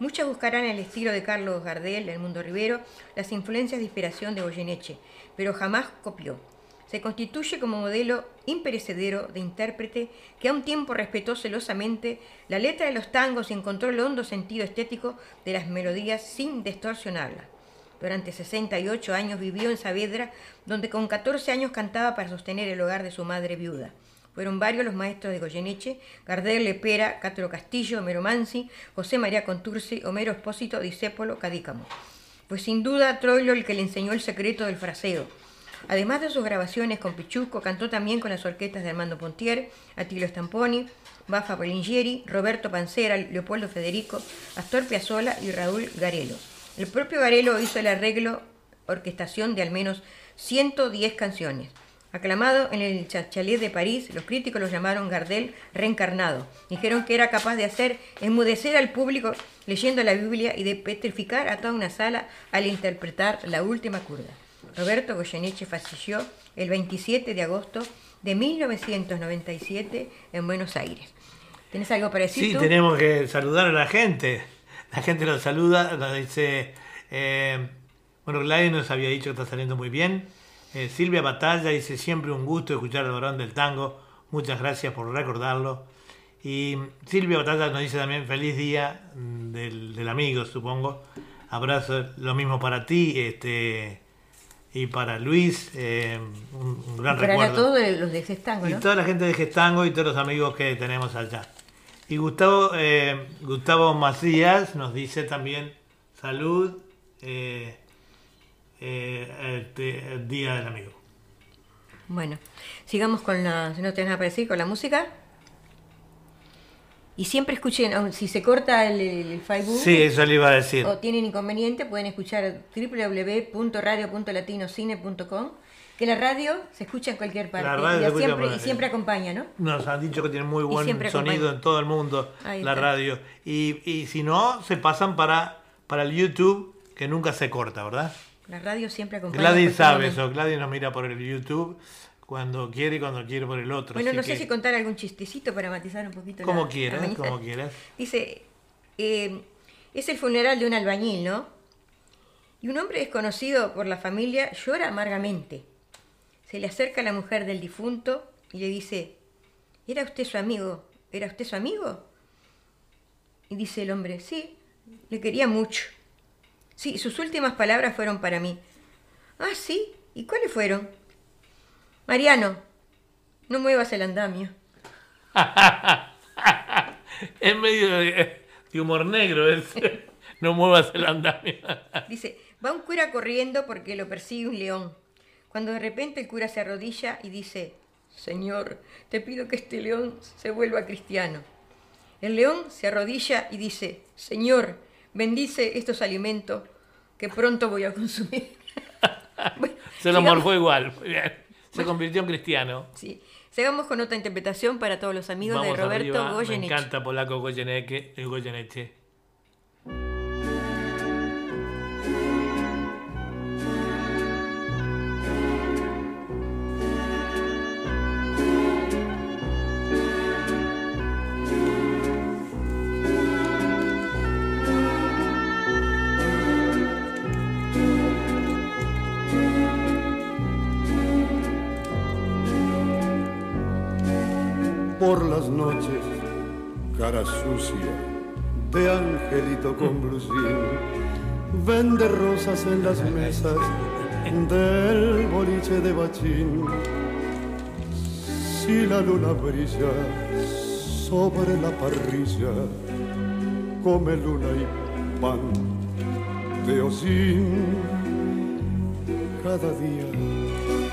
Muchos buscarán el estilo de Carlos Gardel, el Mundo Rivero, las influencias de inspiración de Goyeneche, pero jamás copió. Se constituye como modelo imperecedero de intérprete que a un tiempo respetó celosamente la letra de los tangos y encontró el hondo sentido estético de las melodías sin distorsionarlas. Durante 68 años vivió en Saavedra, donde con 14 años cantaba para sostener el hogar de su madre viuda. Fueron varios los maestros de Goyeneche, Gardel Lepera, Castro Castillo, Homero José María Contursi, Homero Espósito, Disépolo, Cadícamo. Fue sin duda Troilo el que le enseñó el secreto del fraseo. Además de sus grabaciones con Pichuco, cantó también con las orquestas de Armando Pontier, Attilio Stamponi, Bafa Polingieri, Roberto Pancera, Leopoldo Federico, Astor Piazzolla y Raúl Garelo. El propio Garelo hizo el arreglo, orquestación de al menos 110 canciones. Aclamado en el Chalet de París, los críticos lo llamaron Gardel reencarnado. Dijeron que era capaz de hacer enmudecer al público leyendo la Biblia y de petrificar a toda una sala al interpretar la última curda. Roberto Goyeneche falleció el 27 de agosto de 1997 en Buenos Aires. ¿Tienes algo para decir? Sí, tú? tenemos que saludar a la gente. La gente nos saluda, nos dice, eh, bueno, Gladys nos había dicho que está saliendo muy bien. Eh, Silvia Batalla dice, siempre un gusto escuchar el varón del tango. Muchas gracias por recordarlo. Y Silvia Batalla nos dice también, feliz día del, del amigo, supongo. Abrazo, lo mismo para ti este, y para Luis. eh, un, un gran Para recuerdo. todos los de ese tango, Y ¿no? toda la gente de Gestango y todos los amigos que tenemos allá. Y Gustavo, eh, Gustavo Macías nos dice también salud, eh, este, el Día del Amigo. Bueno, sigamos con la, si no tienes nada para decir, con la música. Y siempre escuchen, si se corta el, el- Facebook Sí, eso le iba a decir. o tienen inconveniente, pueden escuchar www.radio.latinocine.com, que la radio se escucha en cualquier parte La radio y, se siempre, y acompaña, ¿no? Nos han dicho que tiene muy buen sonido acompaña. en todo el mundo la radio. Y, y si no, se pasan para, para el YouTube, que nunca se corta, ¿verdad? La radio siempre acompaña. Gladys sabe eso. Gladys nos mira por el YouTube cuando quiere y cuando quiere por el otro. Bueno, así no sé que- si contar algún chistecito para matizar un poquito. Como la quieras, como quieras. Dice, eh, es el funeral de un albañil, ¿no? Y un hombre desconocido por la familia llora amargamente. Se le acerca a la mujer del difunto y le dice, ¿era usted su amigo? ¿Era usted su amigo? Y dice el hombre, sí, le quería mucho. Sí, sus últimas palabras fueron para mí. Ah, sí, ¿y cuáles fueron? Mariano, no muevas el andamio. Es medio de, de humor negro ese. No muevas el andamio. Dice, va un cura corriendo porque lo persigue un león. Cuando de repente el cura se arrodilla y dice, Señor, te pido que este león se vuelva cristiano. El león se arrodilla y dice, Señor, bendice estos alimentos que pronto voy a consumir. Bueno, Se lo morfó igual. Muy bien. Se convirtió en cristiano. Sí. Sigamos con otra interpretación para todos los amigos Vamos de Roberto arriba. Me Goyeneche. encanta Polaco Goyeneche. el Goyeneche. Por las noches, cara sucia de angelito con blusín, vende rosas en las mesas del boliche de bachín. Si la luna brilla sobre la parrilla, come luna y pan de hocín. Cada día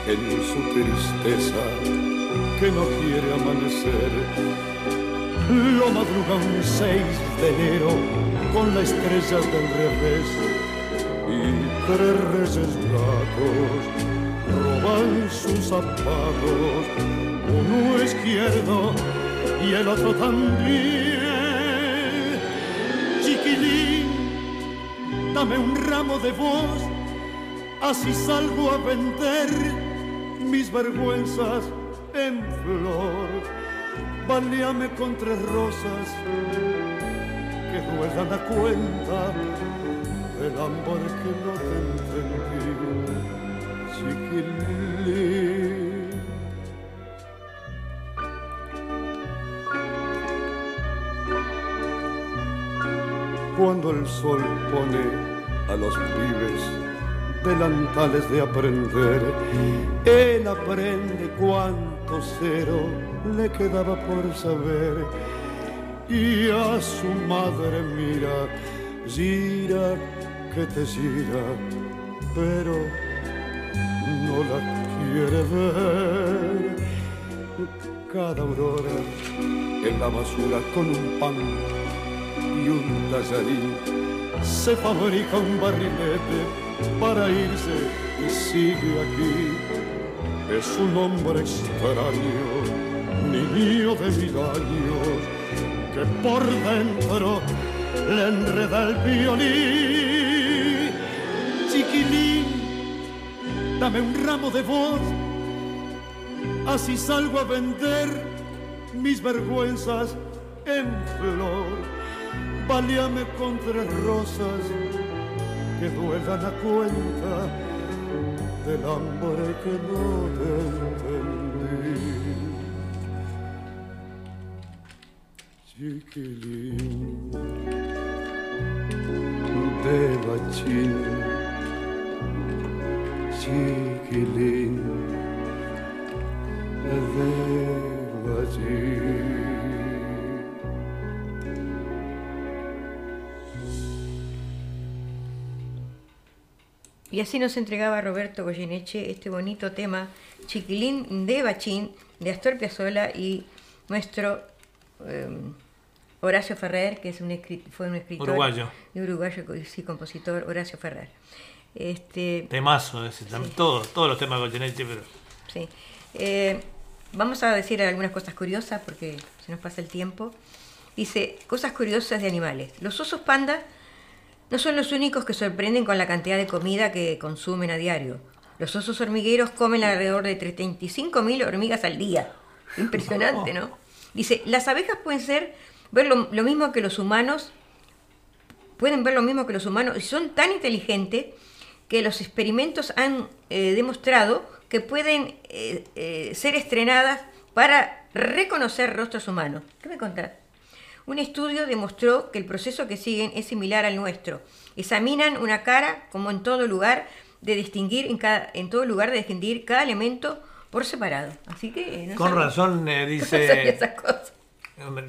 en su tristeza que no quiere amanecer. Lo madruga un 6 de enero con las estrellas del revés y tres reyes gatos roban sus zapatos, uno izquierdo y el otro también. Chiquilín, dame un ramo de voz, así salgo a vender mis vergüenzas en flor. Baleame con tres rosas que duelan a cuenta del amor que no te entendí, chiquilín. Cuando el sol pone a los pibes delantales de aprender, él aprende cuánto cero le quedaba por saber y a su madre mira, gira que te gira, pero no la quiere ver. Cada aurora en la basura con un pan y un tallarín se fabrica un barrilete para irse y sigue aquí. Es un hombre extraño, niño de mil años, que por dentro le enreda el violín. Chiquilín, dame un ramo de voz, así salgo a vender mis vergüenzas en flor. Baleame con tres rosas que duelan a cuenta del hambre que no te entendí. Chiquilín de bachín, chiquilín Y así nos entregaba Roberto Goyeneche este bonito tema Chiquilín de Bachín de Astor Piazzolla y nuestro eh, Horacio Ferrer, que es un fue un escritor Uruguayo. y uruguayo sí, compositor, Horacio Ferrer. Este, Temazo ese, tam- todo, todos los temas de Goyeneche, pero Sí. Eh, vamos a decir algunas cosas curiosas porque se nos pasa el tiempo. Dice, cosas curiosas de animales. Los osos panda no son los únicos que sorprenden con la cantidad de comida que consumen a diario. Los osos hormigueros comen alrededor de 35.000 hormigas al día. Impresionante, ¿no? Dice, las abejas pueden ser, ver lo, mismo que los humanos, pueden ver lo mismo que los humanos y son tan inteligentes que los experimentos han eh, demostrado que pueden eh, eh, ser estrenadas para reconocer rostros humanos. ¿Qué me contás? Un estudio demostró que el proceso que siguen es similar al nuestro. Examinan una cara como en todo lugar de distinguir en, cada, en todo lugar de distinguir cada elemento por separado. Así que no con sabía- razón eh, dice,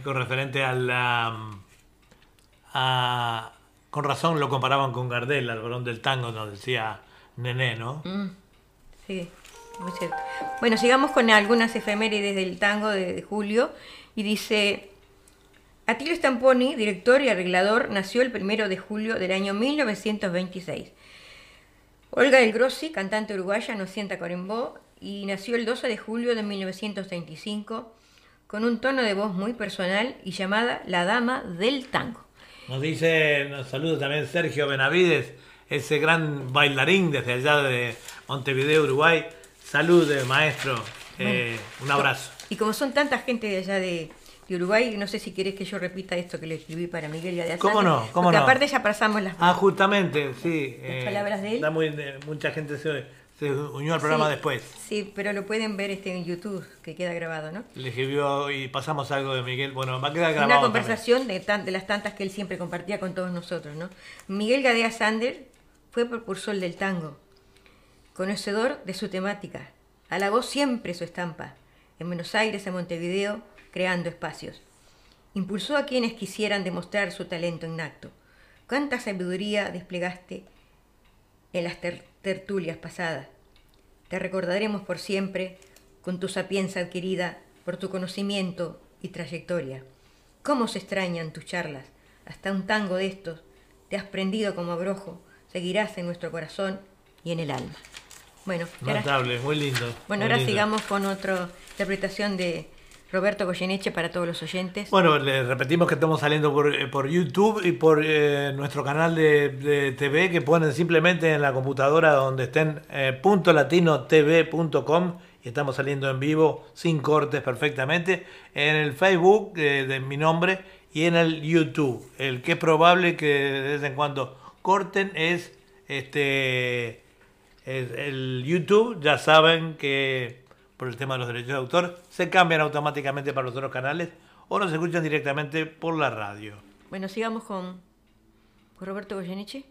con referente a la... a- con razón lo comparaban con Gardel, al varón del tango, nos decía Nené, ¿no? Sí, muy cierto. Bueno, sigamos con algunas efemérides del tango de, de julio. Y dice, Atilio Stamponi, director y arreglador, nació el primero de julio del año 1926. Olga del Grossi, cantante uruguaya, nació en Tacuarembó y nació el 12 de julio de 1935 con un tono de voz muy personal y llamada La Dama del Tango. Nos dice, nos saluda también Sergio Benavides, ese gran bailarín desde allá de Montevideo, Uruguay. Salud, eh, maestro. Eh, un abrazo. Y como son tanta gente de allá de, de Uruguay, no sé si querés que yo repita esto que le escribí para Miguel Gadeazán. ¿Cómo no? ¿Cómo porque no? aparte ya pasamos las... Ah, justamente, sí. Las palabras de él. da muy- eh, mucha gente se, se unió al programa Sí, después. Sí, pero lo pueden ver este en YouTube, que queda grabado, ¿no? Le escribió y pasamos algo de Miguel. Bueno, va a quedar grabado. Una conversación de, tan- de las tantas que él siempre compartía con todos nosotros, ¿no? Miguel Gadea Sander fue propulsor del tango, conocedor de su temática, alabó siempre su estampa, en Buenos Aires, en Montevideo, creando espacios. Impulsó a quienes quisieran demostrar su talento innacto. ¿Cuánta sabiduría desplegaste en las ter- tertulias pasadas? Te recordaremos por siempre con tu sapienza adquirida por tu conocimiento y trayectoria. ¿Cómo se extrañan tus charlas? Hasta un tango de estos te has prendido como abrojo, seguirás en nuestro corazón y en el alma. Bueno, ahora, Notable, muy lindo. bueno, muy ahora lindo. sigamos con otra interpretación de Roberto Goyeneche para todos los oyentes. Bueno, le repetimos que estamos saliendo por, eh, por YouTube y por eh, nuestro canal de, TV que ponen simplemente en la computadora donde estén eh, latino.tv.com y estamos saliendo en vivo sin cortes perfectamente en el Facebook eh, de mi nombre y en el YouTube. El que es probable que de vez en cuando corten es este es el YouTube, ya saben que por el tema de los derechos de autor se cambian automáticamente para los otros canales o nos escuchan directamente por la radio. Bueno, sigamos con, con Roberto Goyeneche.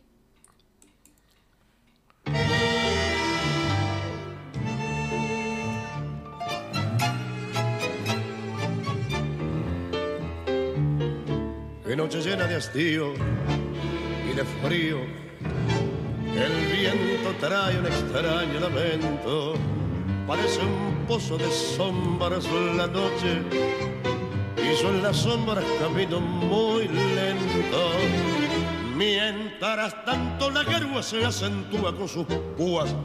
Qué noche llena de hastío y de frío. El viento trae un extraño lamento. Parece un pozo de sombras la noche. Y yo en las sombras camino muy lento. Mientras tanto la guerra se acentúa con sus púas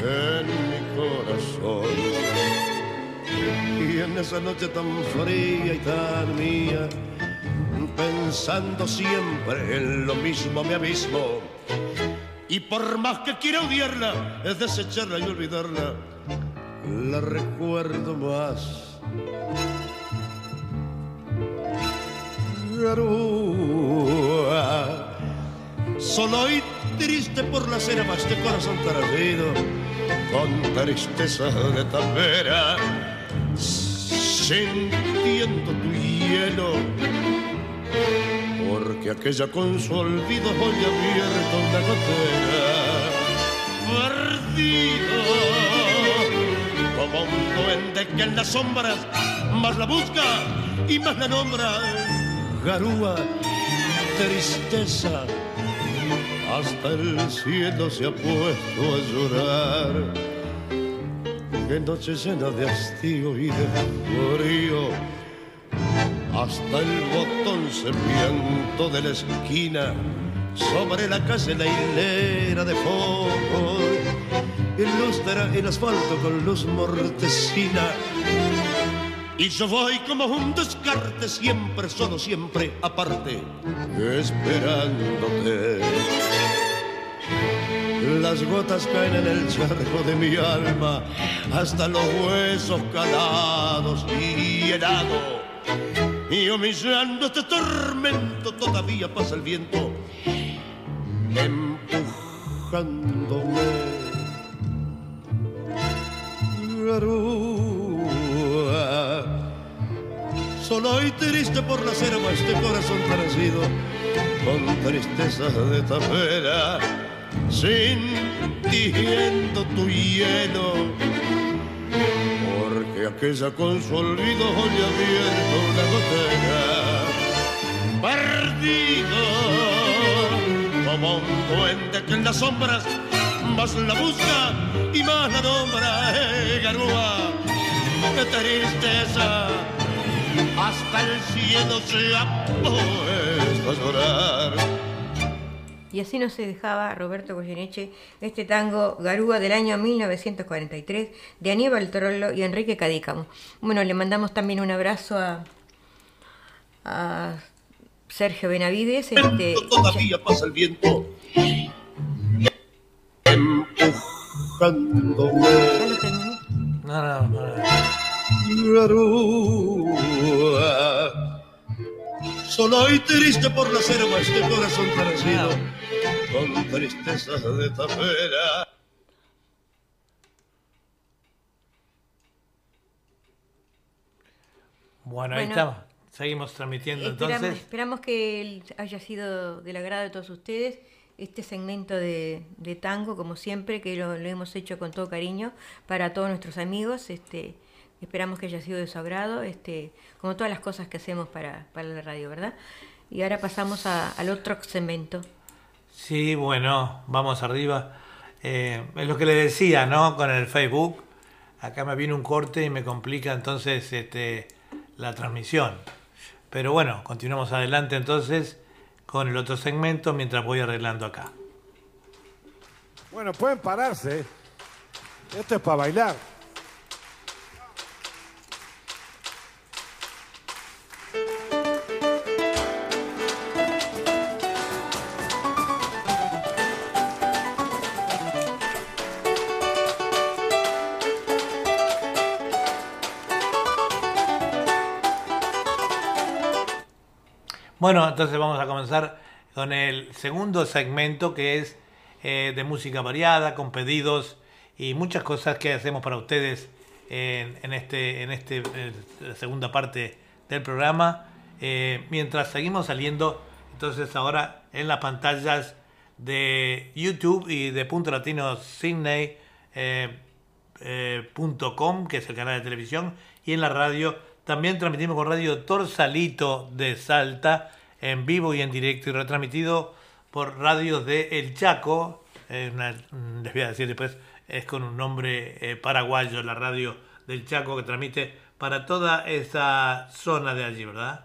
en mi corazón. Y en esa noche tan fría y tan mía, pensando siempre en lo mismo me abismo. Y por más que quiera odiarla, es desecharla y olvidarla, la recuerdo más. Garúa, solo y triste por la cena más de corazón tardido, con tristeza de tapera, sintiendo tu hielo porque aquella con su olvido hoy abierto una gotera perdido como un duende que en las sombras más la busca y más la nombra garúa tristeza hasta el cielo se ha puesto a llorar qué noche llena de hastío y de frío hasta el botón semiento de la esquina. Sobre la calle la hilera de fuego ilustra el asfalto con luz mortecina. Y yo voy como un descarte, siempre solo, siempre aparte, esperándote. Las gotas caen en el charco de mi alma, hasta los huesos calados y helado. Y humillando este tormento todavía pasa el viento, empujándome. Garúa, solo y triste por la cera este corazón parecido, con tristezas de tapera sintiendo tu hielo, porque aquella con su olvido hoy abierto una gotera, perdido como un duende que en las sombras más la busca y más la nombra, eh, garúa, qué tristeza, hasta el cielo se ha puesto a llorar. Y así no se dejaba Roberto Goyeneche este tango Garúa del año 1943 de Aníbal Trollo y Enrique Cadícamo. Bueno, le mandamos también un abrazo a, a Sergio Benavides. Este, Todavía pasa el viento empujándome. ¿Ya lo terminé? No, no, no. Solo y triste por la selva este corazón parecido con tristezas de tapera. Bueno, ahí Bueno. estamos. Seguimos transmitiendo Esperamos, entonces. esperamos que haya sido del agrado de todos ustedes este segmento de, de tango, como siempre, que lo, lo hemos hecho con todo cariño para todos nuestros amigos. Este, esperamos que haya sido de su agrado, este, como todas las cosas que hacemos para, para la radio, ¿verdad? Y ahora pasamos a- al otro segmento. Sí, bueno, vamos arriba. Eh, es lo que le decía, ¿no? Con el Facebook. Acá me viene un corte y me complica entonces este, la transmisión. Pero bueno, continuamos adelante entonces con el otro segmento mientras voy arreglando acá. Bueno, pueden pararse. Esto es para bailar. Bueno, entonces vamos a comenzar con el segundo segmento que es eh, de música variada, con pedidos y muchas cosas que hacemos para ustedes en, en este, en este eh, la segunda parte del programa. Eh, mientras seguimos saliendo, entonces ahora en las pantallas de YouTube y de Punto Latino Sydney eh, eh, que es el canal de televisión, y en la radio. También transmitimos con Radio Torsalito de Salta, en vivo y en directo, y retransmitido por radios de El Chaco. eh, una- mm, les voy a decir después, es con un nombre eh, paraguayo, la radio del Chaco, que transmite para toda esa zona de allí, ¿verdad?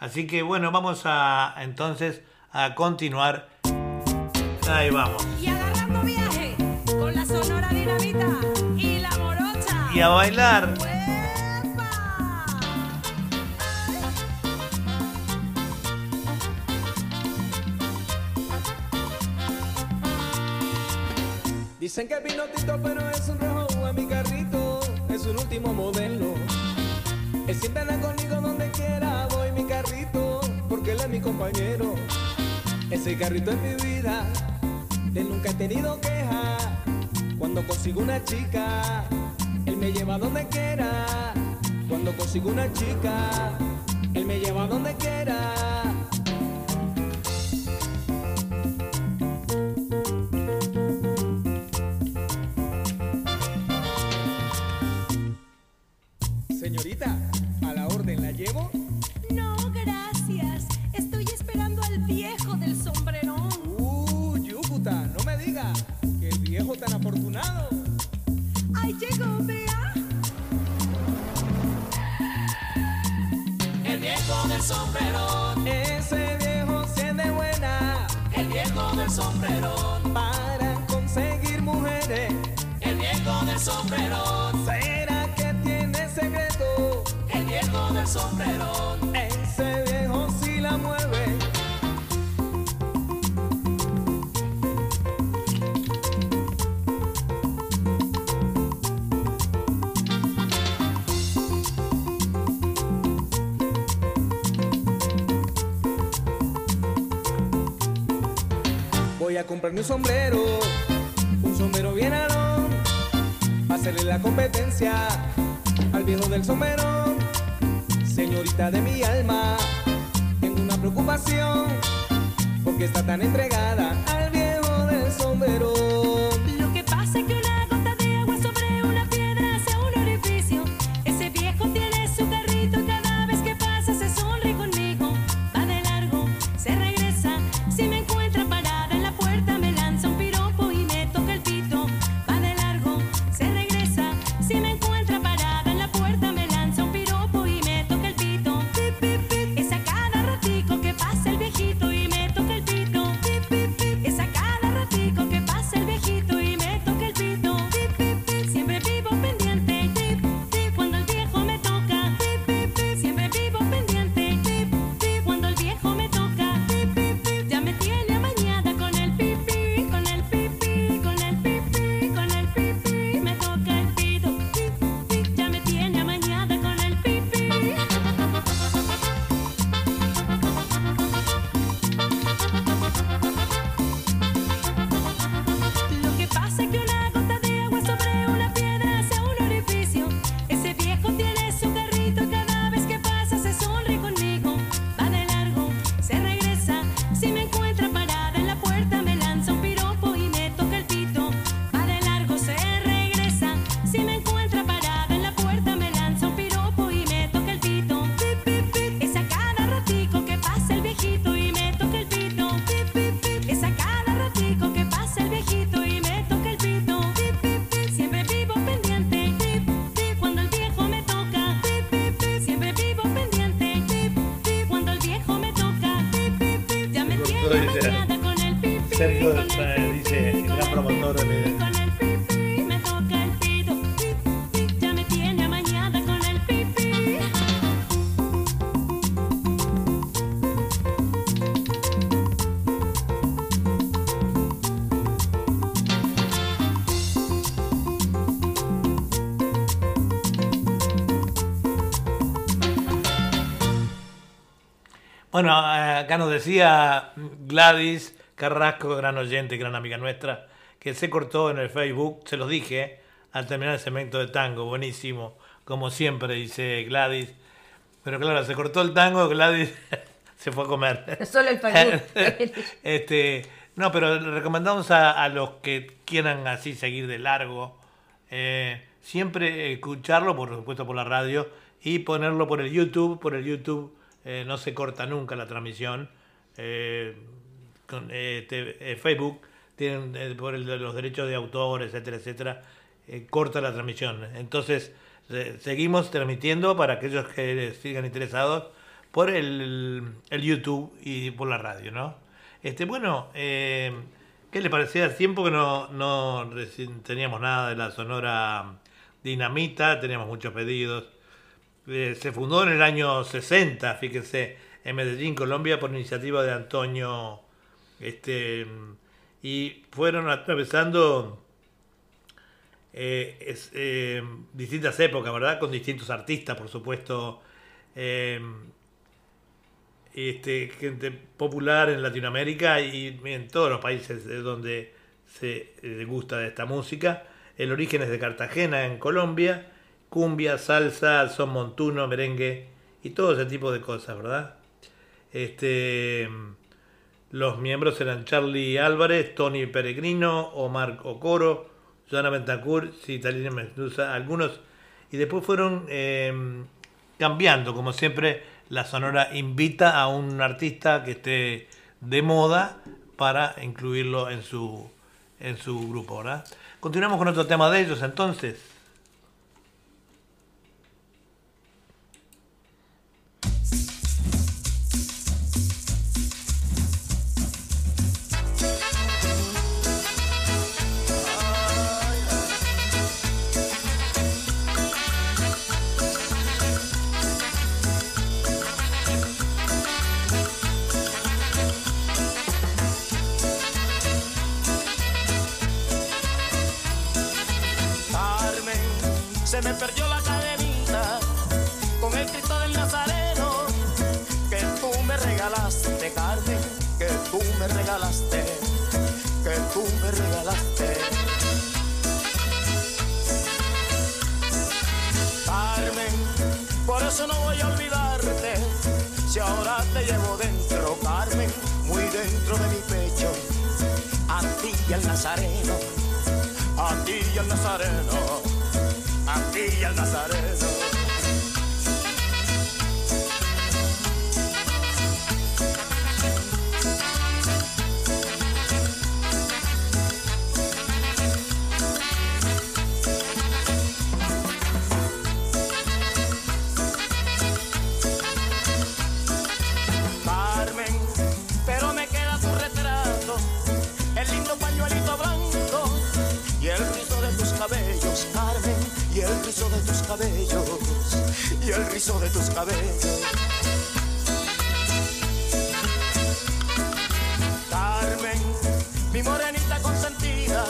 Así que bueno, vamos a entonces a continuar. Ahí vamos. Y agarrando viaje con la sonora dinamita y la morocha. Y a bailar. Dicen que es pinotito, pero es un rojo en mi carrito, es un último modelo. Él siempre anda conmigo donde quiera, voy mi carrito, porque él es mi compañero. Ese carrito es mi vida, de nunca he tenido queja. Cuando consigo una chica, él me lleva donde quiera. Cuando consigo una chica, él me lleva donde quiera. Comprarme un sombrero, un sombrero bien alón, para hacerle la competencia al viejo del sombrero. Señorita de mi alma, tengo una preocupación, porque está tan entregada Bueno, eh, acá nos decía Gladys Carrasco, gran oyente, gran amiga nuestra, que se cortó en el Facebook, se los dije, al terminar el segmento de tango, buenísimo, como siempre, dice Gladys. Pero claro, se cortó el tango, Gladys se fue a comer. Solo el Facebook. este, no, pero recomendamos a, a los que quieran así seguir de largo, eh, siempre escucharlo, por supuesto, por la radio y ponerlo por el YouTube. Por el YouTube eh, no se corta nunca la transmisión. Eh, con, eh, te- eh, Facebook tienen eh, por el los derechos de autor, etcétera, etcétera, corta la transmisión. Entonces, seguimos transmitiendo para aquellos que sigan interesados por el, el YouTube y por la radio, ¿no? Este, bueno, eh, ¿qué le parecía? Tiempo que no, no teníamos nada de la Sonora Dinamita, teníamos muchos pedidos. Eh, se fundó en el año 60, fíjense, en Medellín, Colombia, por iniciativa de Antonio. Este, y fueron atravesando eh, eh, distintas épocas, ¿verdad? Con distintos artistas, por supuesto. este, gente popular en Latinoamérica y en todos los países de donde se gusta de esta música. El origen es de Cartagena, en Colombia. Cumbia, salsa, son montuno, merengue y todo ese tipo de cosas, ¿verdad? Este, los miembros eran Charlie Álvarez, Tony Peregrino, Omar Ocoro, Joana Bentancur, Citalina Mendoza, algunos. Y después fueron eh, cambiando, como siempre, la Sonora invita a un artista que esté de moda para incluirlo en su, en su grupo, ¿verdad? Continuamos con otro tema de ellos entonces. Perdió la cadenita con el Cristo del Nazareno que tú me regalaste, Carmen, que tú me regalaste, que tú me regalaste. Carmen, por eso no voy a olvidarte, si ahora te llevo dentro, Carmen, muy dentro de mi pecho, a ti y al Nazareno, a ti y al Nazareno, a ti al Nazareno. El rizo de tus cabellos. Carmen, mi morenita consentida,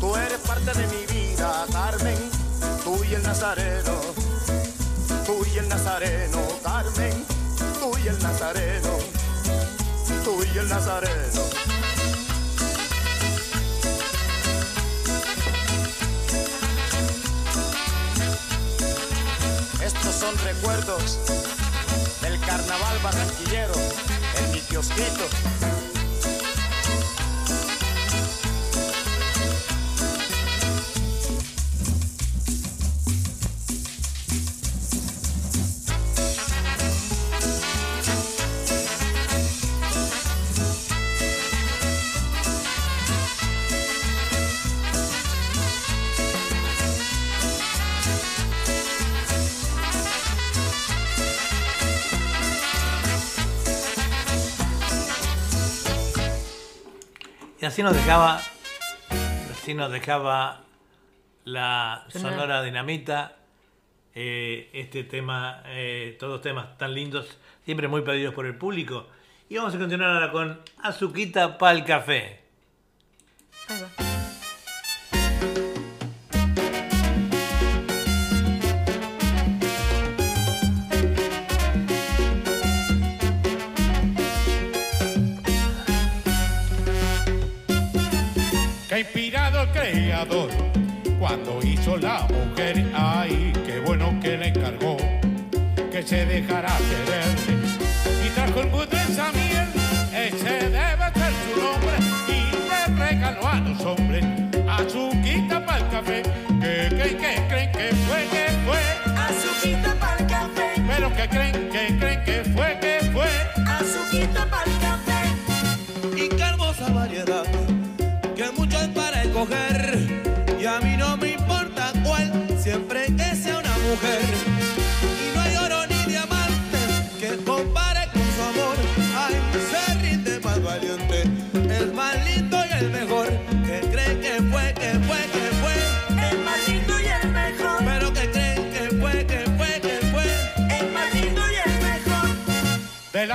tú eres parte de mi vida, Carmen, tú y el Nazareno, tú y el Nazareno, Carmen, tú y el Nazareno, tú y el Nazareno. Son recuerdos del carnaval barranquillero en mi kiosquito. Así nos dejaba, así nos dejaba la Sonora. Sonora Dinamita, eh, este tema, eh, todos temas tan lindos, siempre muy pedidos por el público. Y vamos a continuar ahora con Azuquita pa'l café. Ahí va. Cuando hizo la mujer. Ay, qué bueno que le encargó que se dejara querer y trajo el mundo esa miel. Ese debe ser su nombre y le regaló a los hombres azuquita para el café. Que que que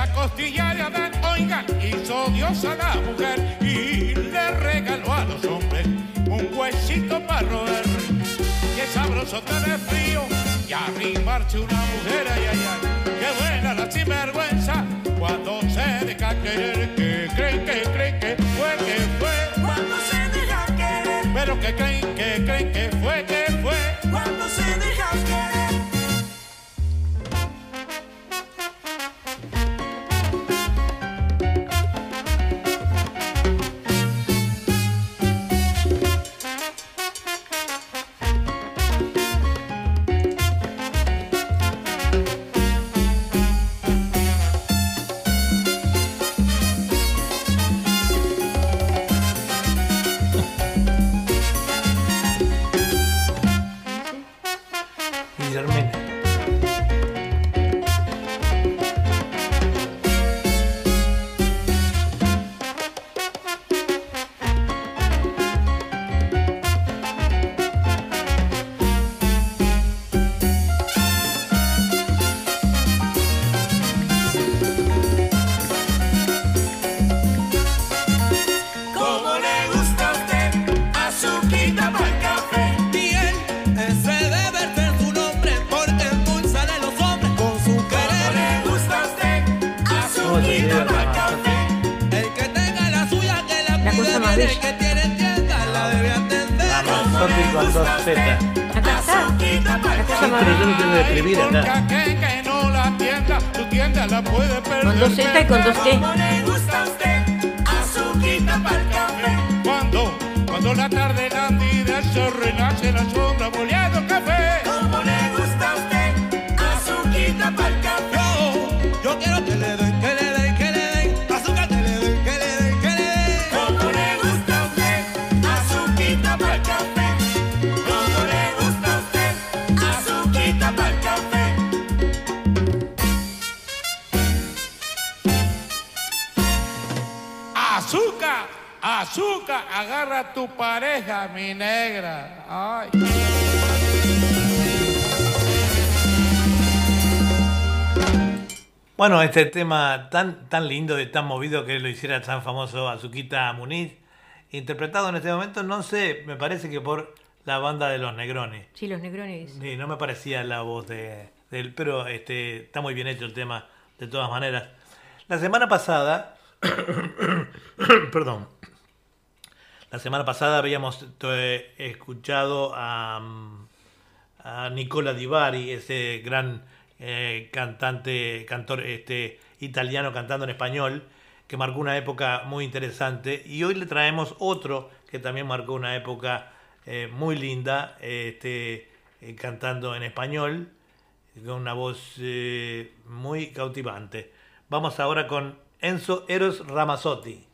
la costilla de Adán, oiga, hizo Dios a la mujer y le regaló a los hombres un huesito para roer. Es sabroso tener frío y arrimarse una mujer, ay, ay, ay. Qué buena la sinvergüenza cuando se deja querer, que creen, que creen que fue, que fue. Cuando se deja querer, Pero que creen, que creen que fue, que este tema tan, tan lindo y tan movido que lo hiciera tan famoso Azuquita Muniz, interpretado en este momento, no sé, me parece que por la banda de los Negrones. Sí, los Negrones. Sí, no me parecía la voz de, él, pero este, está muy bien hecho el tema, de todas maneras. La semana pasada, perdón, la semana pasada habíamos eh, escuchado a, mm, a Nicola Divari, ese gran eh, cantante, cantor este, italiano cantando en español, que marcó una época muy interesante. Y hoy le traemos otro que también marcó una época eh, muy linda, este, eh, cantando en español, con una voz muy cautivante. Vamos ahora con Enzo Eros Ramazzotti.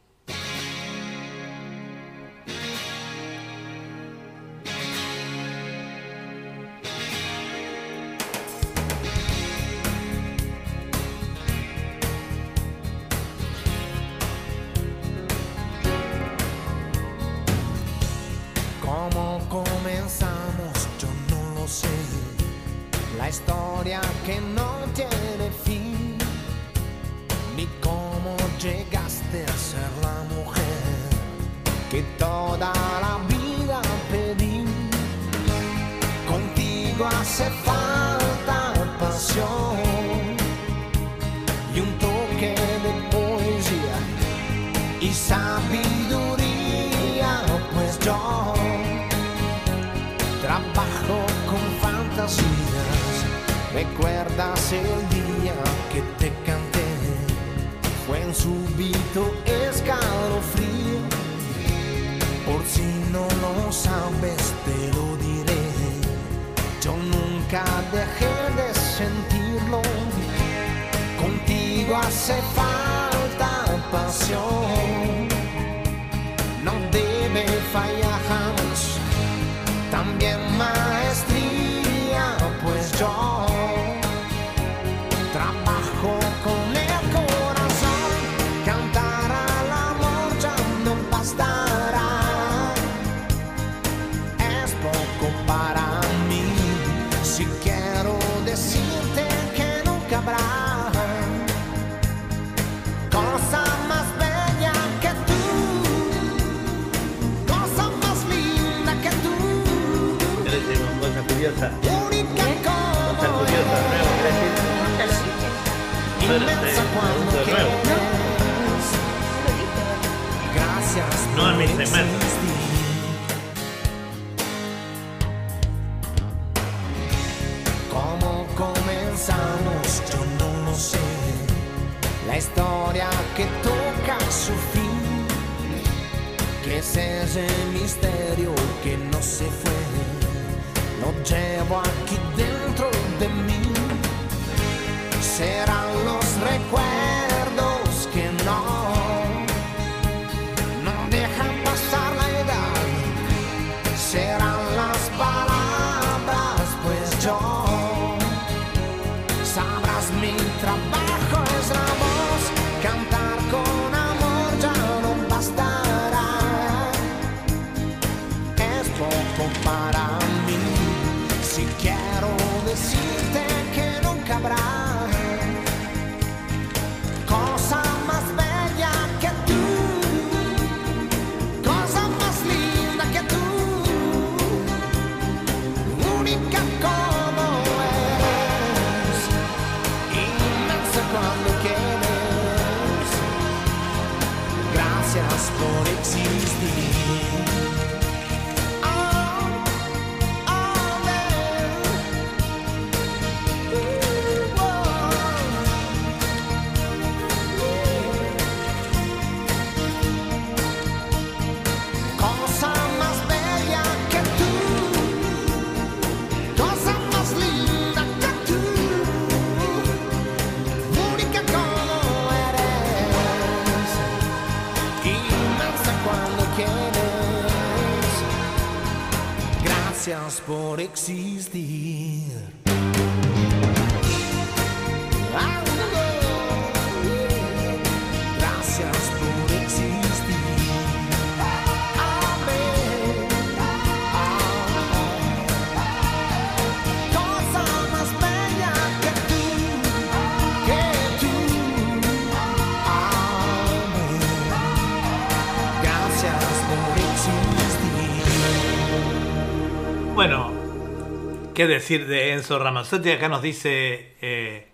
Decir de Enzo Ramazzotti? Acá nos dice eh,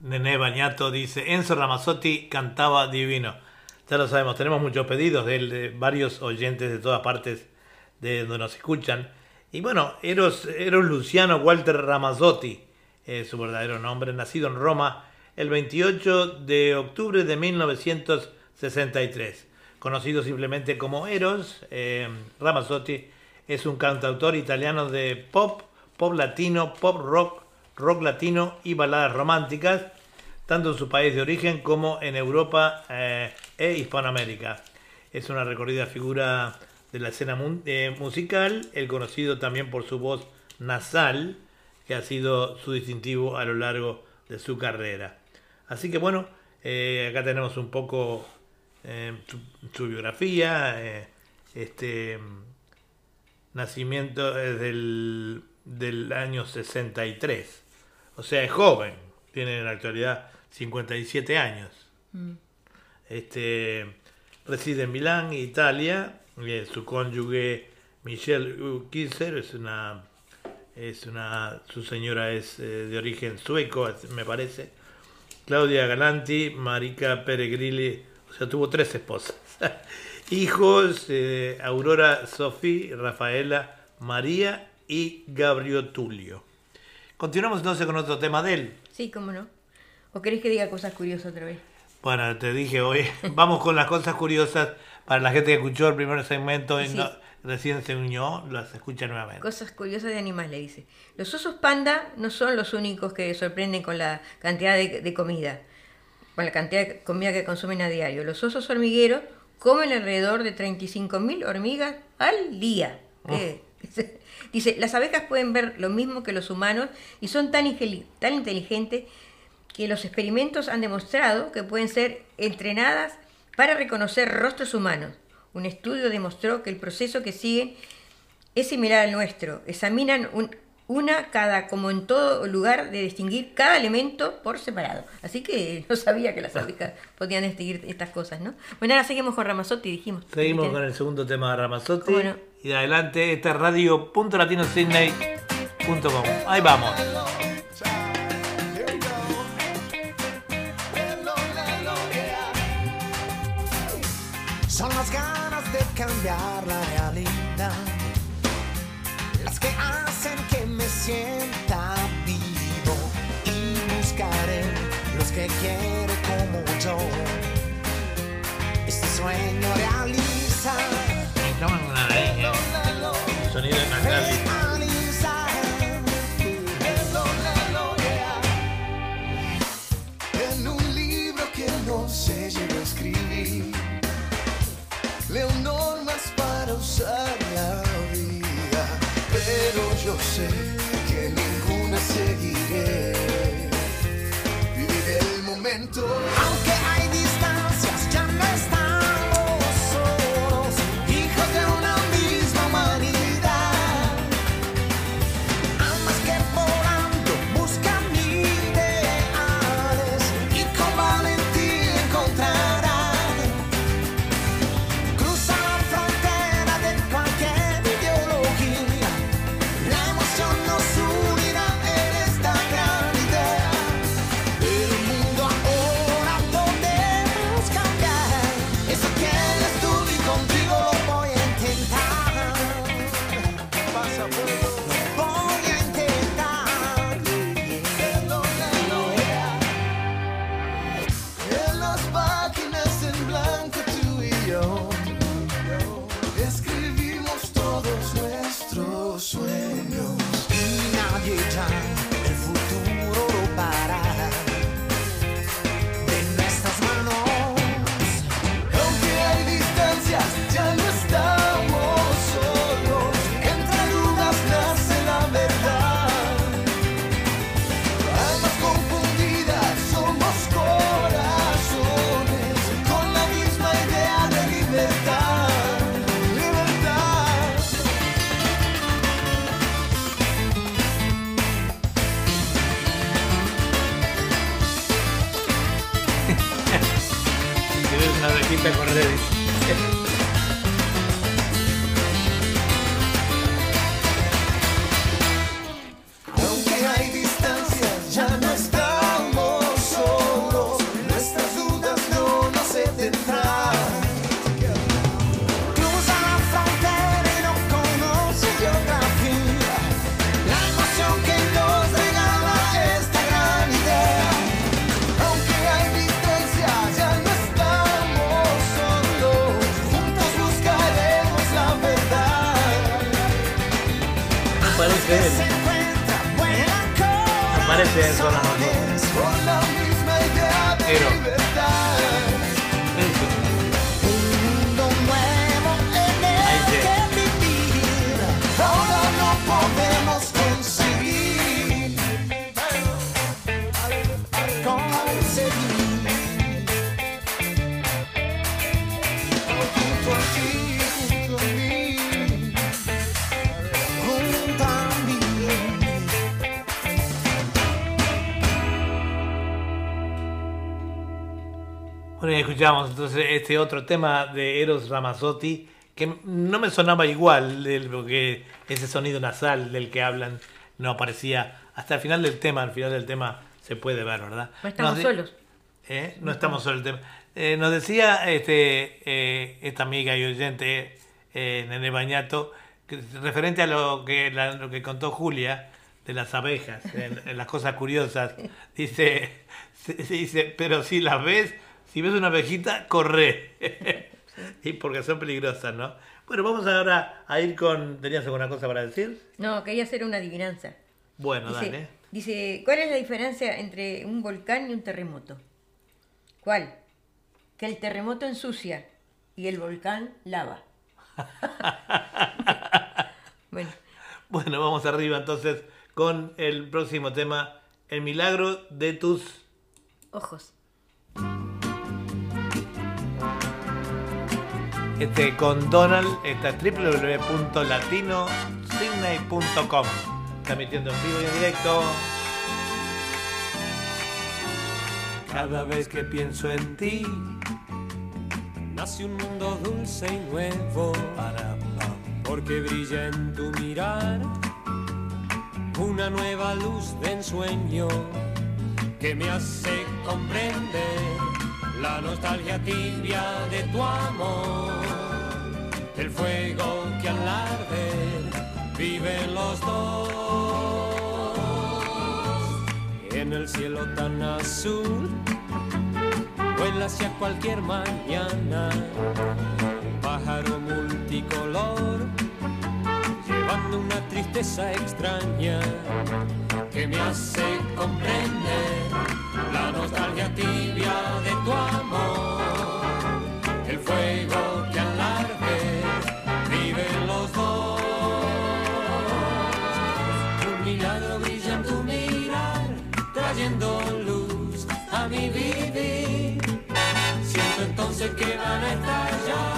Nené Bañato, dice, Enzo Ramazzotti cantaba divino. Ya lo sabemos, tenemos muchos pedidos de él, varios oyentes de todas partes de donde nos escuchan. Y bueno, Eros, Eros Luciano Walter Ramazzotti, es su verdadero nombre, nacido en Roma el 28 de octubre de 1963. Conocido simplemente como Eros, eh, Ramazzotti es un cantautor italiano de pop, pop latino, pop rock, rock latino y baladas románticas, tanto en su país de origen como en Europa eh, e Hispanoamérica. Es una recorrida figura de la escena eh, musical, el conocido también por su voz nasal, que ha sido su distintivo a lo largo de su carrera. Así que bueno, eh, acá tenemos un poco su, su biografía, este nacimiento es del, del año 63. O sea, es joven. Tiene en la actualidad 57 años. Mm. Este, reside en Milán, Italia. Eh, su cónyuge Michelle Kisser es una, es una, su señora es eh, de origen sueco, me parece. Claudia Galanti, Marica Peregrilli, o sea, tuvo tres esposas. Hijos, eh, Aurora Sofía, Rafaela, María y Gabriel Tulio. Continuamos entonces con otro tema de él. Sí, cómo no. ¿O querés que diga cosas curiosas otra vez? Bueno, te dije hoy, vamos con las cosas curiosas para la gente que escuchó el primer segmento y Sí. no- recién se unió, las escucha nuevamente. Cosas curiosas de animales, dice. Los osos panda no son los únicos que sorprenden con la cantidad de, de comida, con la cantidad de comida que consumen a diario. Los osos hormigueros comen alrededor de 35.000 hormigas al día. Eh, Dice, las abejas pueden ver lo mismo que los humanos y son tan, inteligentes que los experimentos han demostrado que pueden ser entrenadas para reconocer rostros humanos. Un estudio demostró que el proceso que siguen es similar al nuestro. Examinan un- una cada, como en todo lugar, de distinguir cada elemento por separado. Así que no sabía que las abejas podían distinguir estas cosas, ¿no? Bueno, ahora seguimos con Ramazotti, dijimos. Seguimos con el segundo tema de Ramazotti. Bueno. Y de adelante, esta es radio.latinosidney.com. Ahí vamos. Son las ganas de cambiar la realidad las que hacen que me sienta vivo y buscaré los que quieren como yo. Este sueño realiza. En un libro que no se llegó a escribir, leo normas para usar la vida, pero yo sé que ninguna seguiré. Vivir el momento, escuchamos entonces este otro tema de Eros Ramazzotti que no me sonaba igual, porque ese sonido nasal del que hablan no aparecía hasta el final del tema. Al final del tema se puede ver, ¿verdad? No estamos solos. ¿Eh? No estamos solos. Eh, nos decía este, eh, esta amiga y oyente, eh, Nene Bañato, que, referente a lo que, la- lo que contó Julia de las abejas, en, en las cosas curiosas, dice, dice, pero si las ves, si ves una abejita, corre. y porque son peligrosas, ¿no? Bueno, vamos ahora a ir con... ¿Tenías alguna cosa para decir? No, quería hacer una adivinanza. Bueno, Dice, dale. dice, ¿cuál es la diferencia entre un volcán y un terremoto? ¿Cuál? Que el terremoto ensucia y el volcán lava. bueno, Bueno, vamos arriba entonces con el próximo tema, El milagro de tus ojos. Este, con Donald, está www.latinosidney.com, transmitiendo en vivo y en directo. Cada vez que pienso en ti, Nace un mundo dulce y nuevo. Porque brilla en tu mirar una nueva luz de ensueño que me hace comprender la nostalgia tibia de tu amor, el fuego que al arder viven los dos. En el cielo tan azul vuela hacia cualquier mañana. Pájaro multicolor llevando una tristeza extraña que me hace comprender la nostalgia tibia de tu amor. El fuego que al arder viven los dos. Un milagro brilla en tu mirar trayendo luz a mi vivir. Siento entonces que van a estallar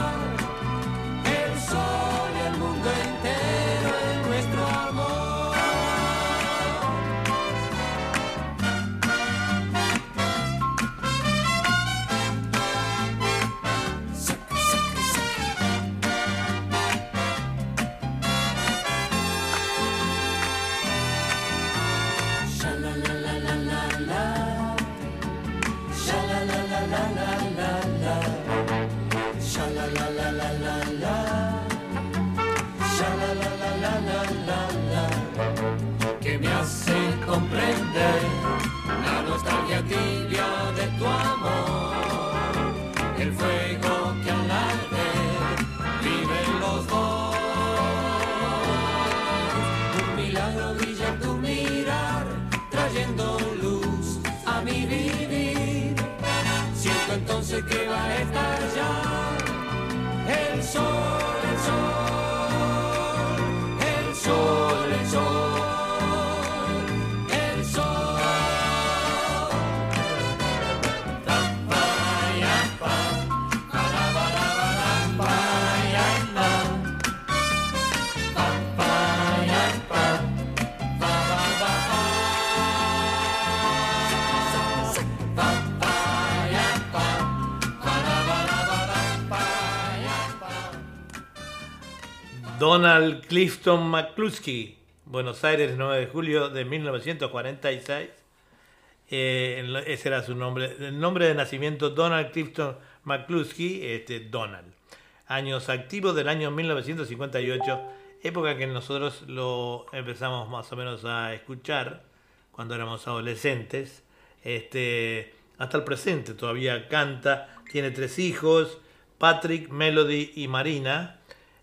tibia de tu amor. El fuego que al arder viven los dos. Un milagro brilla tu mirar trayendo luz a mi vivir. Siento entonces que va a estallar Donald Clifton McCluskey, Buenos Aires, 9 de julio de 1946. Eh, ese era su nombre. El nombre de nacimiento, Donald Clifton McCluskey, este, Donald. Años activos del año 1958, época que nosotros lo empezamos más o menos a escuchar cuando éramos adolescentes. Este, hasta el presente todavía canta, tiene tres hijos, Patrick, Melody y Marina.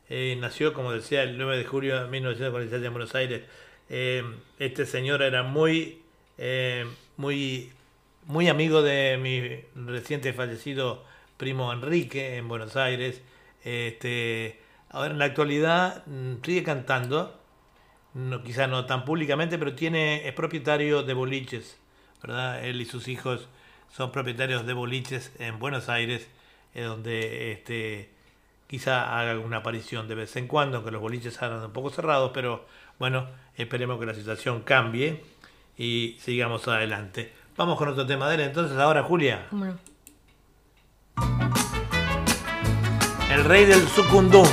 Eh, nació, como decía, el 9 de julio de 1946 en Buenos Aires. Eh, este señor era muy, eh, muy, muy amigo de mi reciente fallecido primo Enrique en Buenos Aires. Este, ahora en la actualidad mm, sigue cantando, no, quizá no tan públicamente, pero tiene, es propietario de boliches, ¿verdad? Él y sus hijos son propietarios de boliches en Buenos Aires, donde este, quizá haga alguna aparición de vez en cuando, aunque los boliches andan un poco cerrados, pero bueno, esperemos que la situación cambie y sigamos adelante. Vamos con otro tema de él, entonces ahora Julia, ¿Cómo no? el rey del sucundún.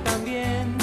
También.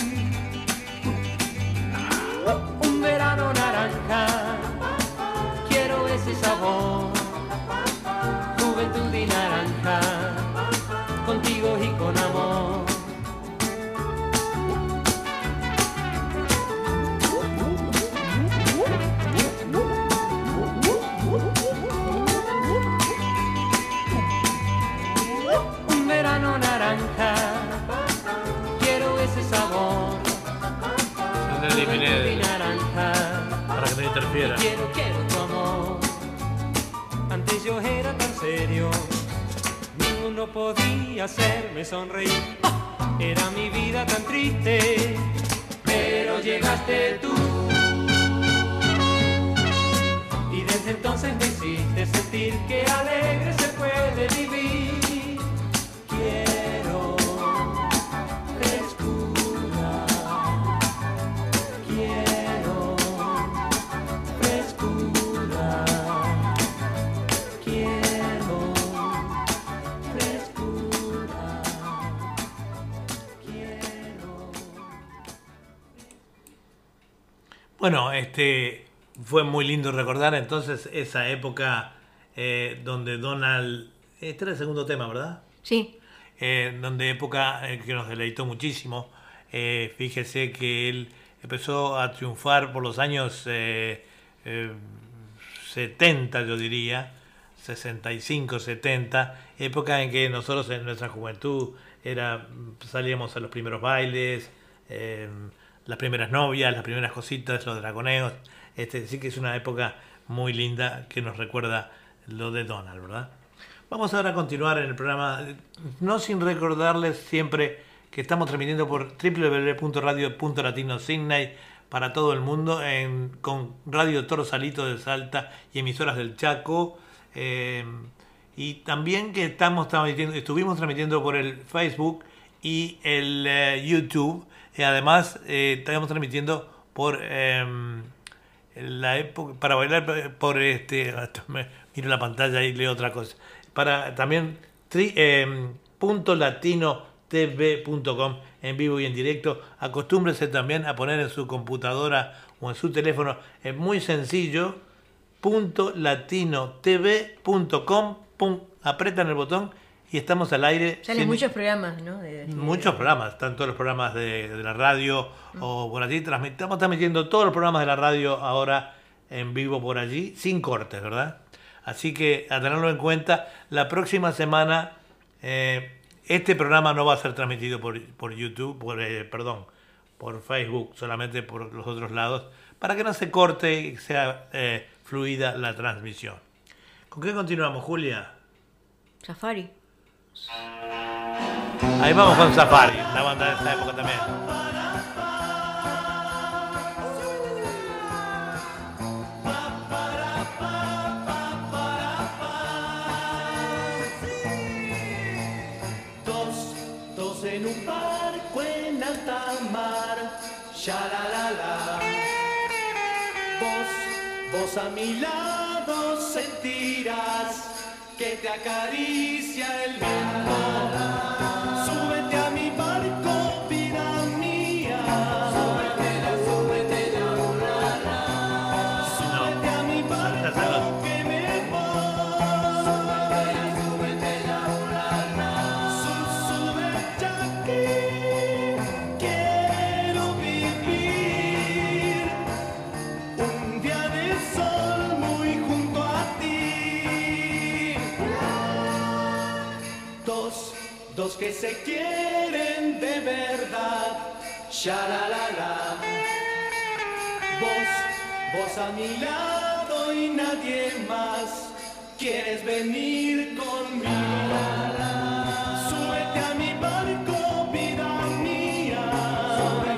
Ninguno podía hacerme sonreír. Era mi vida tan triste. Pero llegaste tú. Y desde entonces me hiciste sentir que alegre se puede vivir. Bueno, este fue muy lindo recordar entonces esa época eh, donde Donald. Este era el segundo tema, ¿verdad? Sí. Eh, donde época eh, que nos deleitó muchísimo. Fíjese que él empezó a triunfar por los años eh, eh, 70, yo diría, 65, 70, época en que nosotros en nuestra juventud era, salíamos a los primeros bailes, las primeras novias, las primeras cositas, los dragoneos. Este, sí que es una época muy linda que nos recuerda lo de Donald, ¿verdad? Vamos ahora a continuar en el programa, no sin recordarles siempre que estamos transmitiendo por www.radio.latino Sydney para todo el mundo con Radio Toro Salito de Salta y emisoras del Chaco. eh, y también que estamos transmitiendo, estuvimos transmitiendo por el Facebook y el eh, YouTube. Y además eh, estamos transmitiendo por em, la época para bailar por este miro la pantalla y leo otra cosa para también tri- eh, punto latinotv.com en vivo y en directo. Acostúmbrese también a poner en su computadora o en su teléfono. Es muy sencillo. Punto latinotv.com. Pum, apretan el botón y estamos al aire. Salen muchos programas, ¿no? De- de- Muchos programas, están todos los programas de, la radio o por allí. Estamos transmitiendo todos los programas de la radio ahora en vivo por allí, sin cortes, ¿verdad? Así que a tenerlo en cuenta, la próxima semana eh, este programa no va a ser transmitido por, por YouTube, por, eh, perdón, por Facebook, solamente por los otros lados, para que no se corte y sea eh, fluida la transmisión. ¿Con qué continuamos, Julia? Safari. Ahí vamos con Safari, la banda de esa época también. Dos, dos en un barco en alta mar, ya la la la. Vos, vos a mi lado sentirás que te acaricia el viento. Súbete a mi barco, se quieren de verdad, ya la la la. Vos, vos a mi lado y nadie más, quieres venir conmigo. Súbete a mi barco, vida mía. Súbete,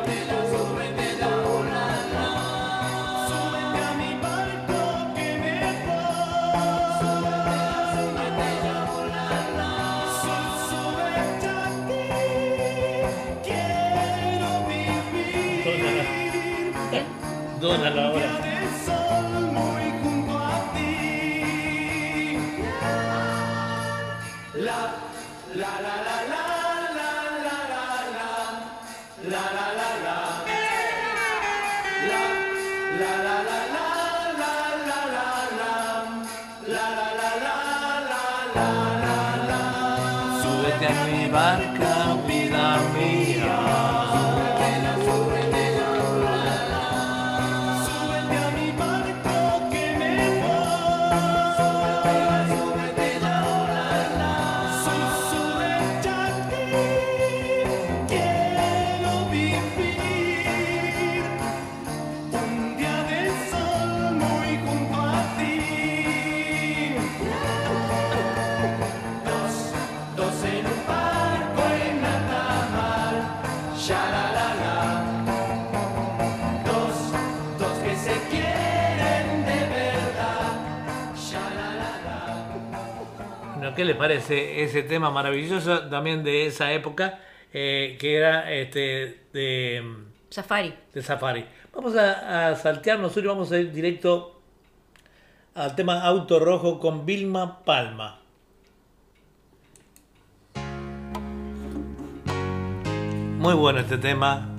Póngalo ahora. Súbete a mi barco. Parece ese tema maravilloso también de esa época eh, que era este de Safari? De Safari. Vamos a, a saltearnos hoy, vamos a ir directo al tema Auto Rojo con Vilma Palma. Muy bueno este tema.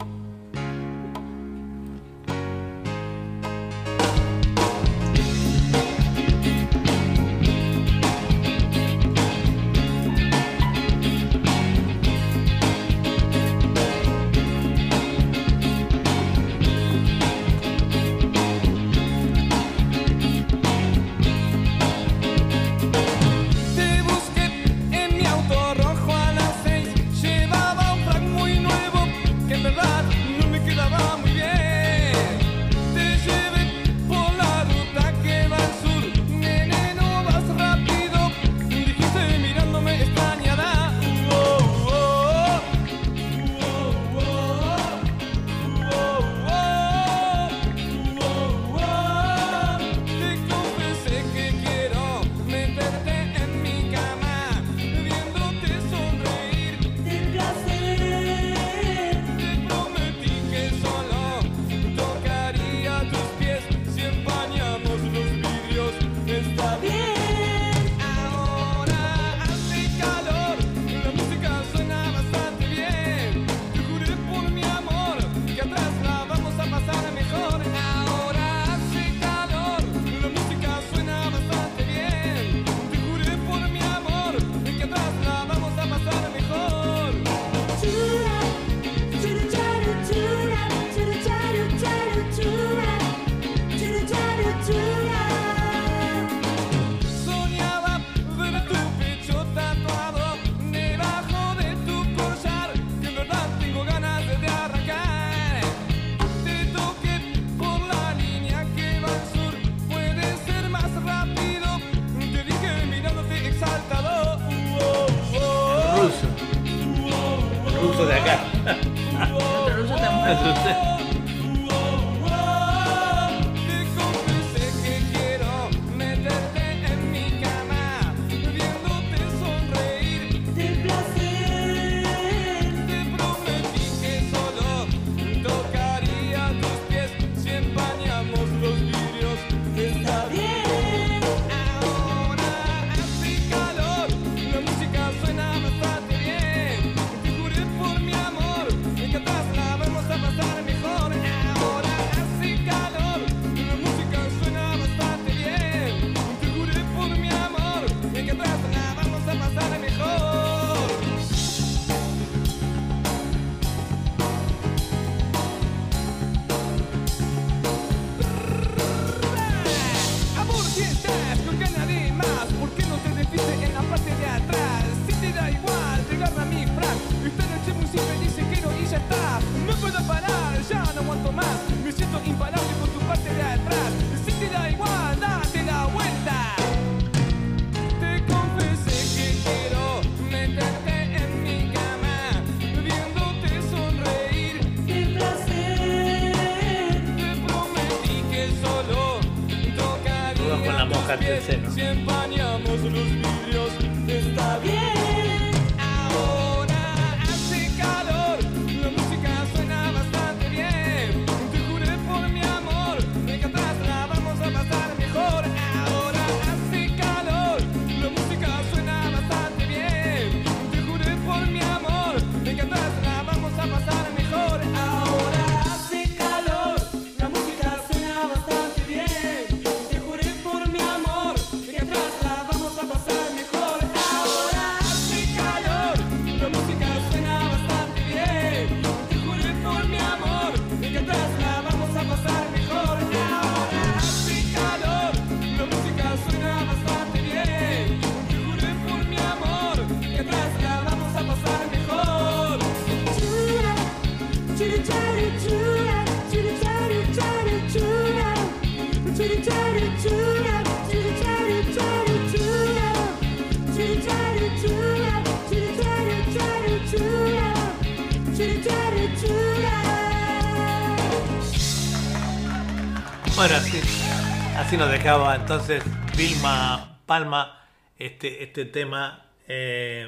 Dejaba entonces Vilma Palma este, este tema eh,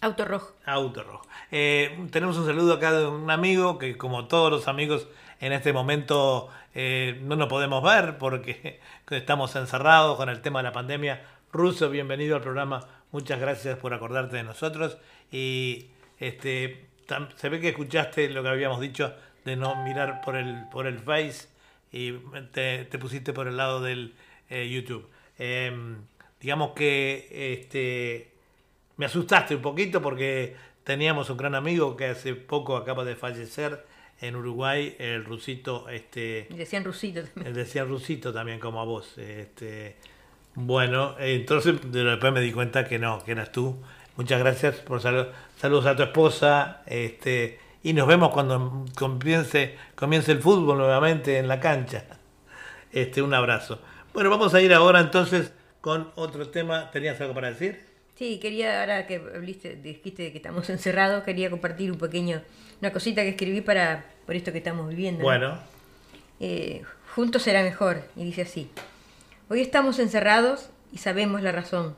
Auto rojo. Auto Rojo. Eh, tenemos un saludo acá de un amigo que como todos los amigos en este momento eh, no nos podemos ver porque estamos encerrados con el tema de la pandemia. Ruso, bienvenido al programa. Muchas gracias por acordarte de nosotros. Y este se ve que escuchaste lo que habíamos dicho de no mirar por el, por el Face y te, te pusiste por el lado del eh, YouTube. Em, digamos que este, me asustaste un poquito porque teníamos un gran amigo que hace poco acaba de fallecer en Uruguay, el rusito, este, decían rusito también. él decía rusito también como a vos. Este, bueno, entonces de- después me di cuenta que no, que eras tú. Muchas gracias por saludos. Saludos a tu esposa. Este, y nos vemos cuando comience, comience el fútbol nuevamente en la cancha. Este, un abrazo. Bueno, vamos a ir ahora entonces con otro tema. ¿Tenías algo para decir? Sí, quería, ahora que habliste, dijiste que estamos encerrados, quería compartir un pequeño, una cosita que escribí para, por esto que estamos viviendo. ¿no? Bueno, Eh, juntos será mejor, y dice así. Hoy estamos encerrados y sabemos la razón.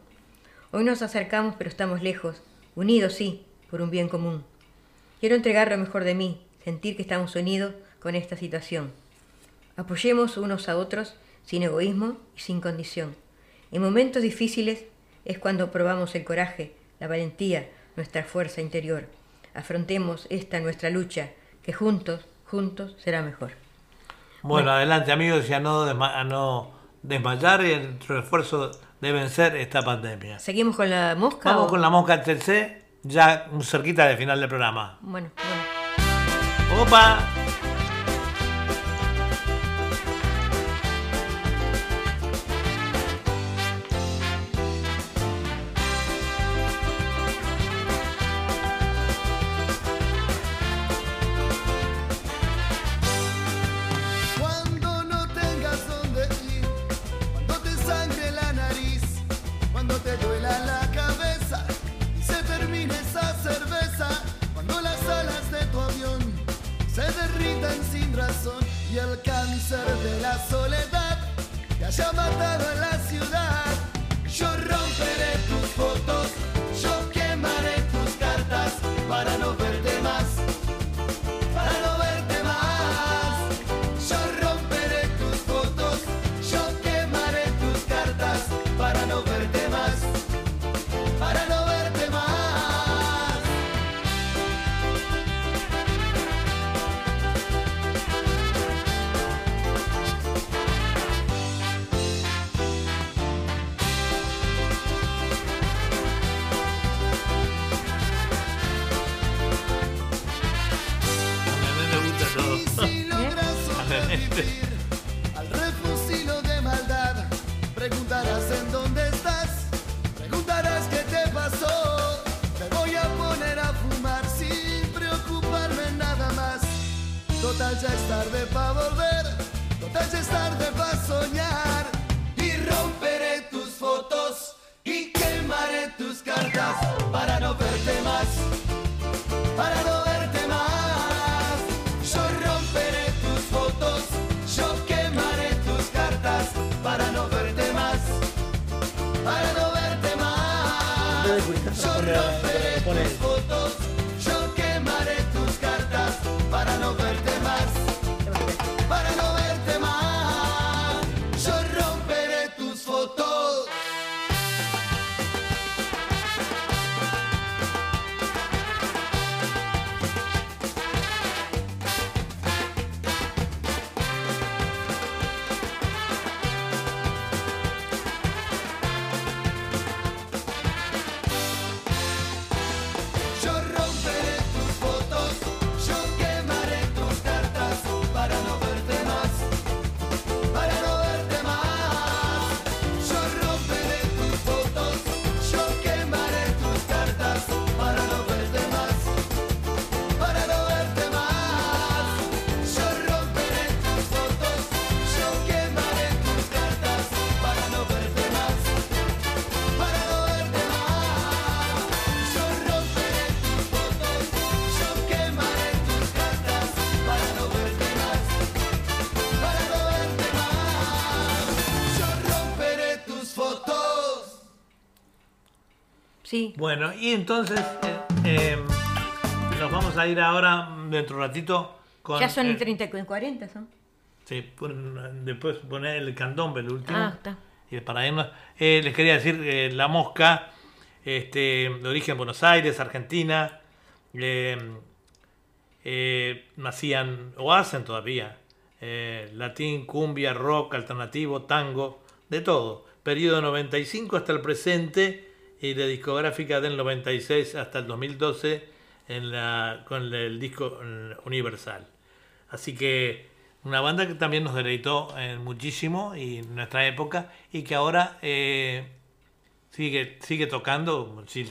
Hoy nos acercamos pero estamos lejos, unidos sí, por un bien común. Quiero entregar lo mejor de mí, sentir que estamos unidos con esta situación. Apoyemos unos a otros sin egoísmo y sin condición. En momentos difíciles es cuando probamos el coraje, la valentía, nuestra fuerza interior. Afrontemos esta nuestra lucha, que juntos, juntos será mejor. bueno, adelante amigos y a no, a no desmayar en nuestro esfuerzo de vencer esta pandemia. ¿Seguimos con la mosca? Vamos o- con la mosca TC, ya cerquita del final del programa. Bueno, bueno. ¡Opa! Sí. Bueno, y entonces eh, eh, nos vamos a ir ahora dentro de un ratito con. Ya son eh, y 30 y 40, son. sí, pon- después poner el candombe, el último. Ah, está. Y para irnos, eh, les quería decir, La Mosca, este, de origen Buenos Aires, Argentina, nacían, o hacen todavía, latín, cumbia, rock, alternativo, tango, de todo. Periodo 95 hasta el presente y de discográfica del 96 hasta el 2012 en la, con el disco eh, Universal. Así que una banda que también nos deleitó eh, muchísimo y en nuestra época y que ahora eh, sigue, sigue tocando, si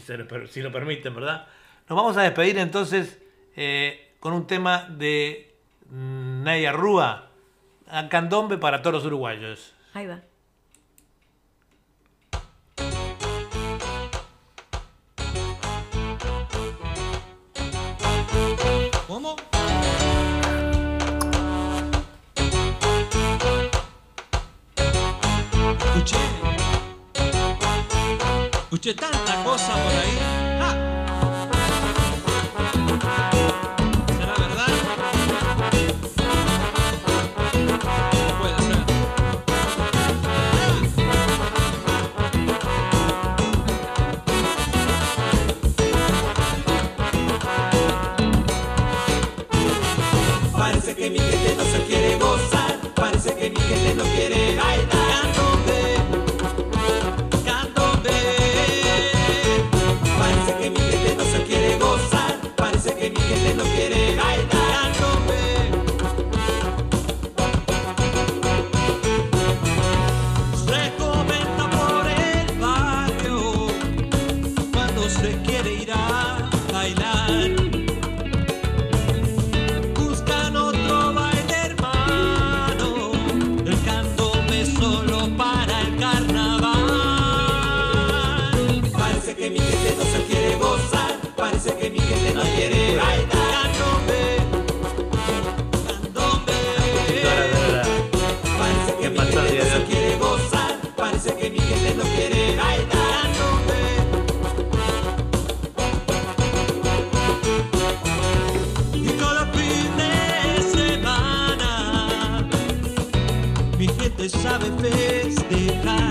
lo permiten, ¿verdad? Nos vamos a despedir entonces eh, con un tema de mm, Naya Rúa, a candombe para todos los uruguayos. Ahí va. Escuché tanta cosa por ahí. ¡Ah! ¿Será verdad? No puede ser. Parece que mi gente no se quiere gozar, parece que mi gente no quiere bailar. mi face they hide.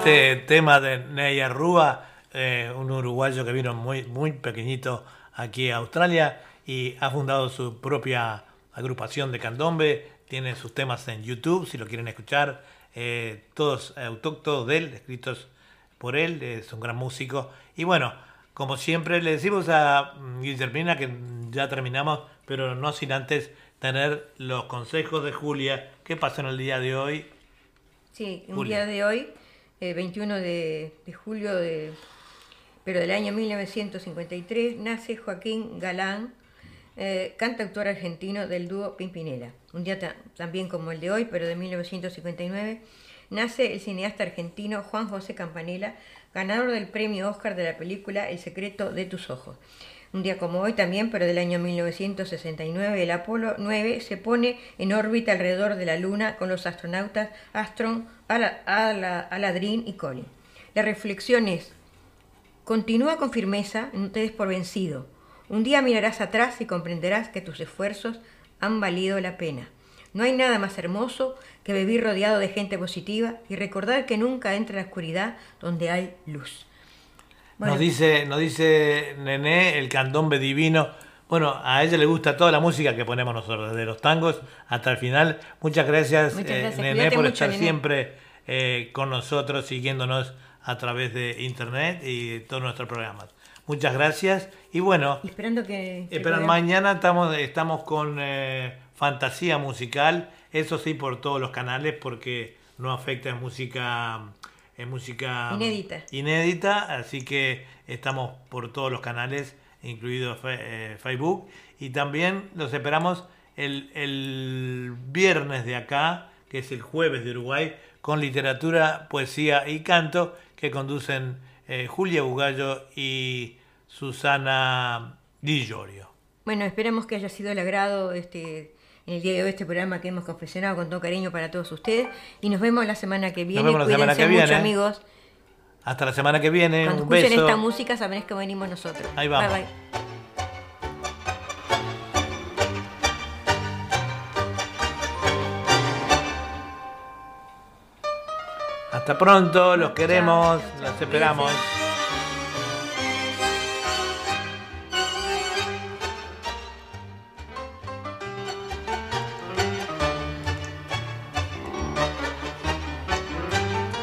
Este tema de Ney Rúa, eh, un uruguayo que vino muy, muy pequeñito aquí a Australia y ha fundado su propia agrupación de candombe, tiene sus temas en YouTube, si lo quieren escuchar, eh, todos autóctonos de él, escritos por él, es un gran músico. Y bueno, como siempre le decimos a mm, Guillermina que ya terminamos, pero no sin antes tener los consejos de Julia, qué pasó en el día de hoy. Sí, un Julia. día de hoy, eh, 21 de, julio, de, pero del año 1953, nace Joaquín Galán, eh, cantautor argentino del dúo Pimpinela. Un día ta- también como el de hoy, pero de 1959, nace el cineasta argentino Juan José Campanella, ganador del premio Oscar de la película El secreto de tus ojos. Un día como hoy también, pero del año 1969, el Apolo 9 se pone en órbita alrededor de la Luna con los astronautas Astron, Ala- Ala- Aladrin y Collins. La reflexión es, continúa con firmeza, no te des por vencido. Un día mirarás atrás y comprenderás que tus esfuerzos han valido la pena. No hay nada más hermoso que vivir rodeado de gente positiva y recordar que nunca entra la oscuridad donde hay luz. Bueno. Nos dice, nos dice Nené, el candombe divino. Bueno, a ella le gusta toda la música que ponemos nosotros, desde los tangos hasta el final. Muchas gracias, Muchas eh. Nené, por mucho, estar Nené. siempre eh, con nosotros, siguiéndonos a través de internet y todos nuestros programas. Muchas gracias. Y bueno, esperando que... mañana estamos, estamos con eh, fantasía musical, eso sí por todos los canales porque no afecta en música música Inédita. inédita, así que estamos por todos los canales, incluido eh, Facebook, y también los esperamos el, el viernes de acá, que es el jueves de Uruguay, con literatura, poesía y canto que conducen eh, Julia Bugallo y Susana Di Llorio. Bueno, esperamos que haya sido el agrado este, en el día de hoy este programa que hemos confeccionado con todo cariño para todos ustedes. Y nos vemos la semana que viene. vemos la semana Cuídense que mucho, viene. amigos. Hasta la semana que viene, Cuando un escuchen beso. esta música sabrán que venimos nosotros. Ahí vamos. Bye, bye. Hasta pronto, los queremos, los esperamos.